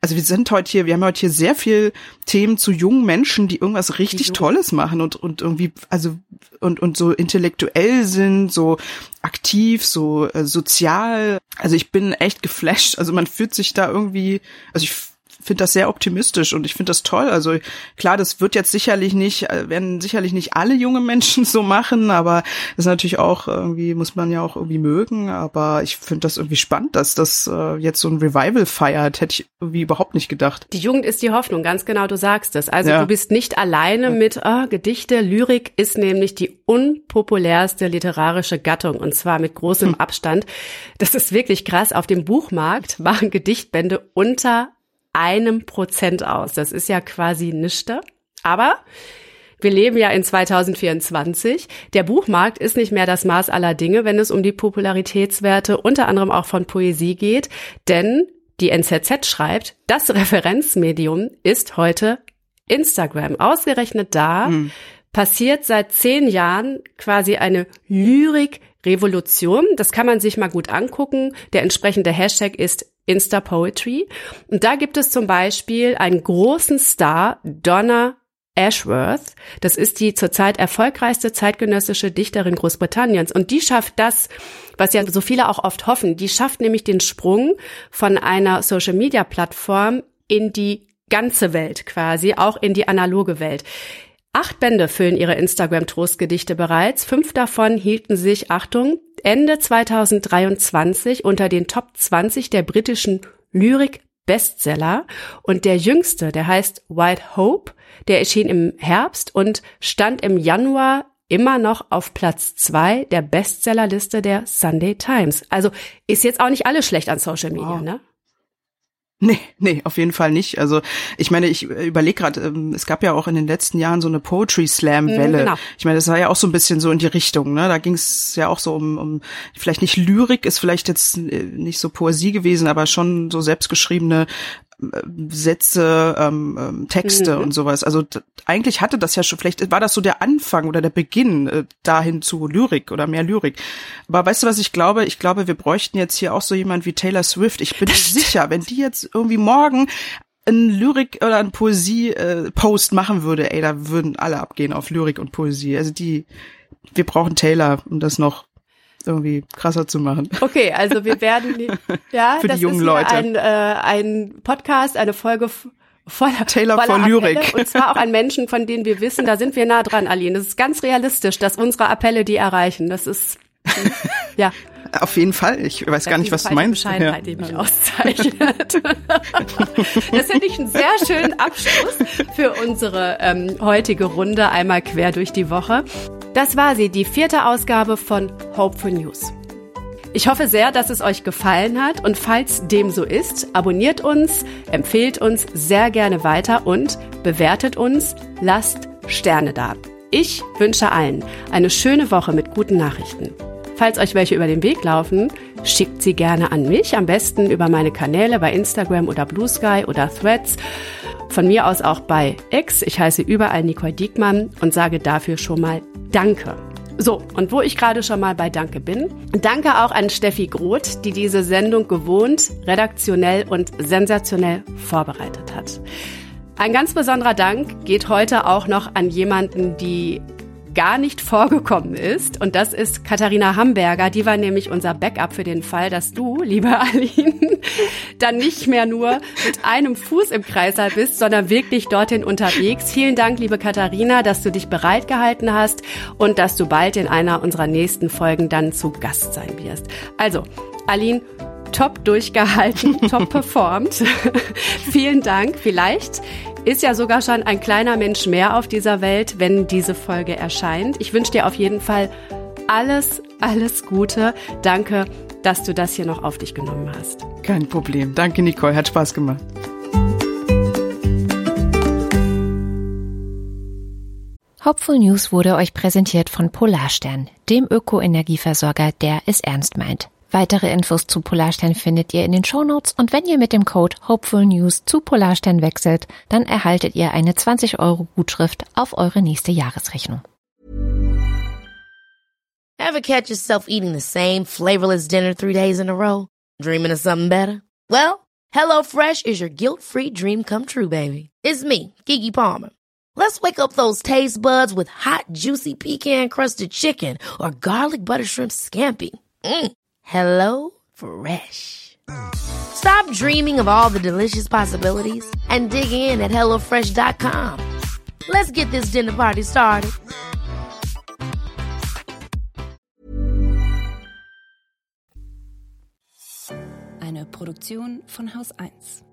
also wir sind heute hier, wir haben heute hier sehr viel Themen zu jungen Menschen, die irgendwas richtig jung- tolles machen und und irgendwie also und und so intellektuell sind, so aktiv, so äh, sozial. Also ich bin echt geflasht. Also man fühlt sich da irgendwie, also ich finde das sehr optimistisch und ich finde das toll. Also klar, das wird jetzt sicherlich nicht, äh, werden sicherlich nicht alle junge Menschen so machen, aber das ist natürlich auch irgendwie, muss man ja auch irgendwie mögen. Aber ich finde das irgendwie spannend, dass das äh, jetzt so ein Revival feiert. Hätte ich irgendwie überhaupt nicht gedacht. Die Jugend ist die Hoffnung, ganz genau, du sagst es. Also Ja. du bist nicht alleine mit ah, Gedichte. Lyrik ist nämlich die unpopulärste literarische Gattung und zwar mit großem Abstand. Das ist wirklich krass. Auf dem Buchmarkt machen Gedichtbände unter einem Prozent aus. Das ist ja quasi nichte. Aber wir leben ja in 2024. Der Buchmarkt ist nicht mehr das Maß aller Dinge, wenn es um die Popularitätswerte unter anderem auch von Poesie geht, denn die NZZ schreibt, das Referenzmedium ist heute Instagram, ausgerechnet da, mhm. passiert seit zehn Jahren quasi eine Lyrik-Revolution. Das kann man sich mal gut angucken. Der entsprechende Hashtag ist Insta Poetry. Und da gibt es zum Beispiel einen großen Star, Donna Ashworth. Das ist die zurzeit erfolgreichste zeitgenössische Dichterin Großbritanniens. Und die schafft das, was ja so viele auch oft hoffen. Die schafft nämlich den Sprung von einer Social-Media-Plattform in die ganze Welt quasi, auch in die analoge Welt. Acht Bände füllen ihre Instagram-Trostgedichte bereits. Fünf davon hielten sich, Achtung, Ende 2023 unter den Top 20 der britischen Lyrik-Bestseller. Und der jüngste, der heißt White Hope, der erschien im Herbst und stand im Januar immer noch auf Platz zwei der Bestsellerliste der Sunday Times. Also ist jetzt auch nicht alles schlecht an Social Media, wow. ne? Nee, nee, auf jeden Fall nicht. Also ich meine, ich überlege gerade, ähm, es gab ja auch in den letzten Jahren so eine Poetry Slam mhm, Welle. Genau. Ich meine, das war ja auch so ein bisschen so in die Richtung. Ne? Da ging es ja auch so um, um vielleicht nicht Lyrik, ist vielleicht jetzt äh, nicht so Poesie gewesen, aber schon so selbstgeschriebene Sätze, ähm, ähm, Texte mhm. und sowas. Also eigentlich hatte das ja schon, vielleicht war das so der Anfang oder der Beginn äh, dahin zu Lyrik oder mehr Lyrik. Aber weißt du, was ich glaube? Ich glaube, wir bräuchten jetzt hier auch so jemand wie Taylor Swift. Ich bin sicher, wenn die jetzt irgendwie morgen ein Lyrik oder ein Poesie-Post äh, machen würde, ey, da würden alle abgehen auf Lyrik und Poesie. Also die, wir brauchen Taylor, um das noch irgendwie krasser zu machen. Okay, also wir werden ja, Für die das jungen ist Leute. Ein, äh, ein Podcast, eine Folge voller Taylor voller von Lyrik. Und zwar auch an Menschen, von denen wir wissen, da sind wir nah dran, Aline. Das ist ganz realistisch, dass unsere Appelle die erreichen. Das ist ja. Auf jeden Fall. Ich weiß gar nicht, was du meinst. Bescheidenheit, ja. die mich auszeichnet. das finde ich einen sehr schönen Abschluss für unsere ähm, heutige Runde einmal quer durch die Woche. Das war sie, die vierte Ausgabe von Hopeful News. Ich hoffe sehr, dass es euch gefallen hat und falls dem so ist, abonniert uns, empfehlt uns sehr gerne weiter und bewertet uns, lasst Sterne da. Ich wünsche allen eine schöne Woche mit guten Nachrichten. Falls euch welche über den Weg laufen, schickt sie gerne an mich, am besten über meine Kanäle bei Instagram oder Blue Sky oder Threads. Von mir aus auch bei X. Ich heiße überall Nicole Diekmann und sage dafür schon mal Danke. So, und wo ich gerade schon mal bei Danke bin, danke auch an Steffi Groth, die diese Sendung gewohnt, redaktionell und sensationell vorbereitet hat. Ein ganz besonderer Dank geht heute auch noch an jemanden, die gar nicht vorgekommen ist. Und das ist Katharina Hamburger. Die war nämlich unser Backup für den Fall, dass du, liebe Aline, dann nicht mehr nur mit einem Fuß im Kreißsaal bist, sondern wirklich dorthin unterwegs. Vielen Dank, liebe Katharina, dass du dich bereit gehalten hast und dass du bald in einer unserer nächsten Folgen dann zu Gast sein wirst. Also, Aline, top durchgehalten, top performt. Vielen Dank. Vielleicht ist ja sogar schon ein kleiner Mensch mehr auf dieser Welt, wenn diese Folge erscheint. Ich wünsche dir auf jeden Fall alles, alles Gute. Danke, dass du das hier noch auf dich genommen hast. Kein Problem. Danke, Nicole. Hat Spaß gemacht. Hopeful News wurde euch präsentiert von Polarstern, dem Ökoenergieversorger, der es ernst meint. Weitere Infos zu Polarstern findet ihr in den Shownotes und wenn ihr mit dem Code Hopeful News zu Polarstern wechselt, dann erhaltet ihr eine 20 Euro Gutschrift auf eure nächste Jahresrechnung. Ever catch yourself eating the same flavorless dinner three days in a row? Dreaming of something better? Well, HelloFresh is your guilt-free dream come true, baby. It's me, Kiki Palmer. Let's wake up those taste buds with hot, juicy pecan-crusted chicken or garlic butter shrimp scampi. Mm. Hello Fresh. Stop dreaming of all the delicious possibilities and dig in at HelloFresh.com. Let's get this dinner party started. Eine Produktion von Haus 1.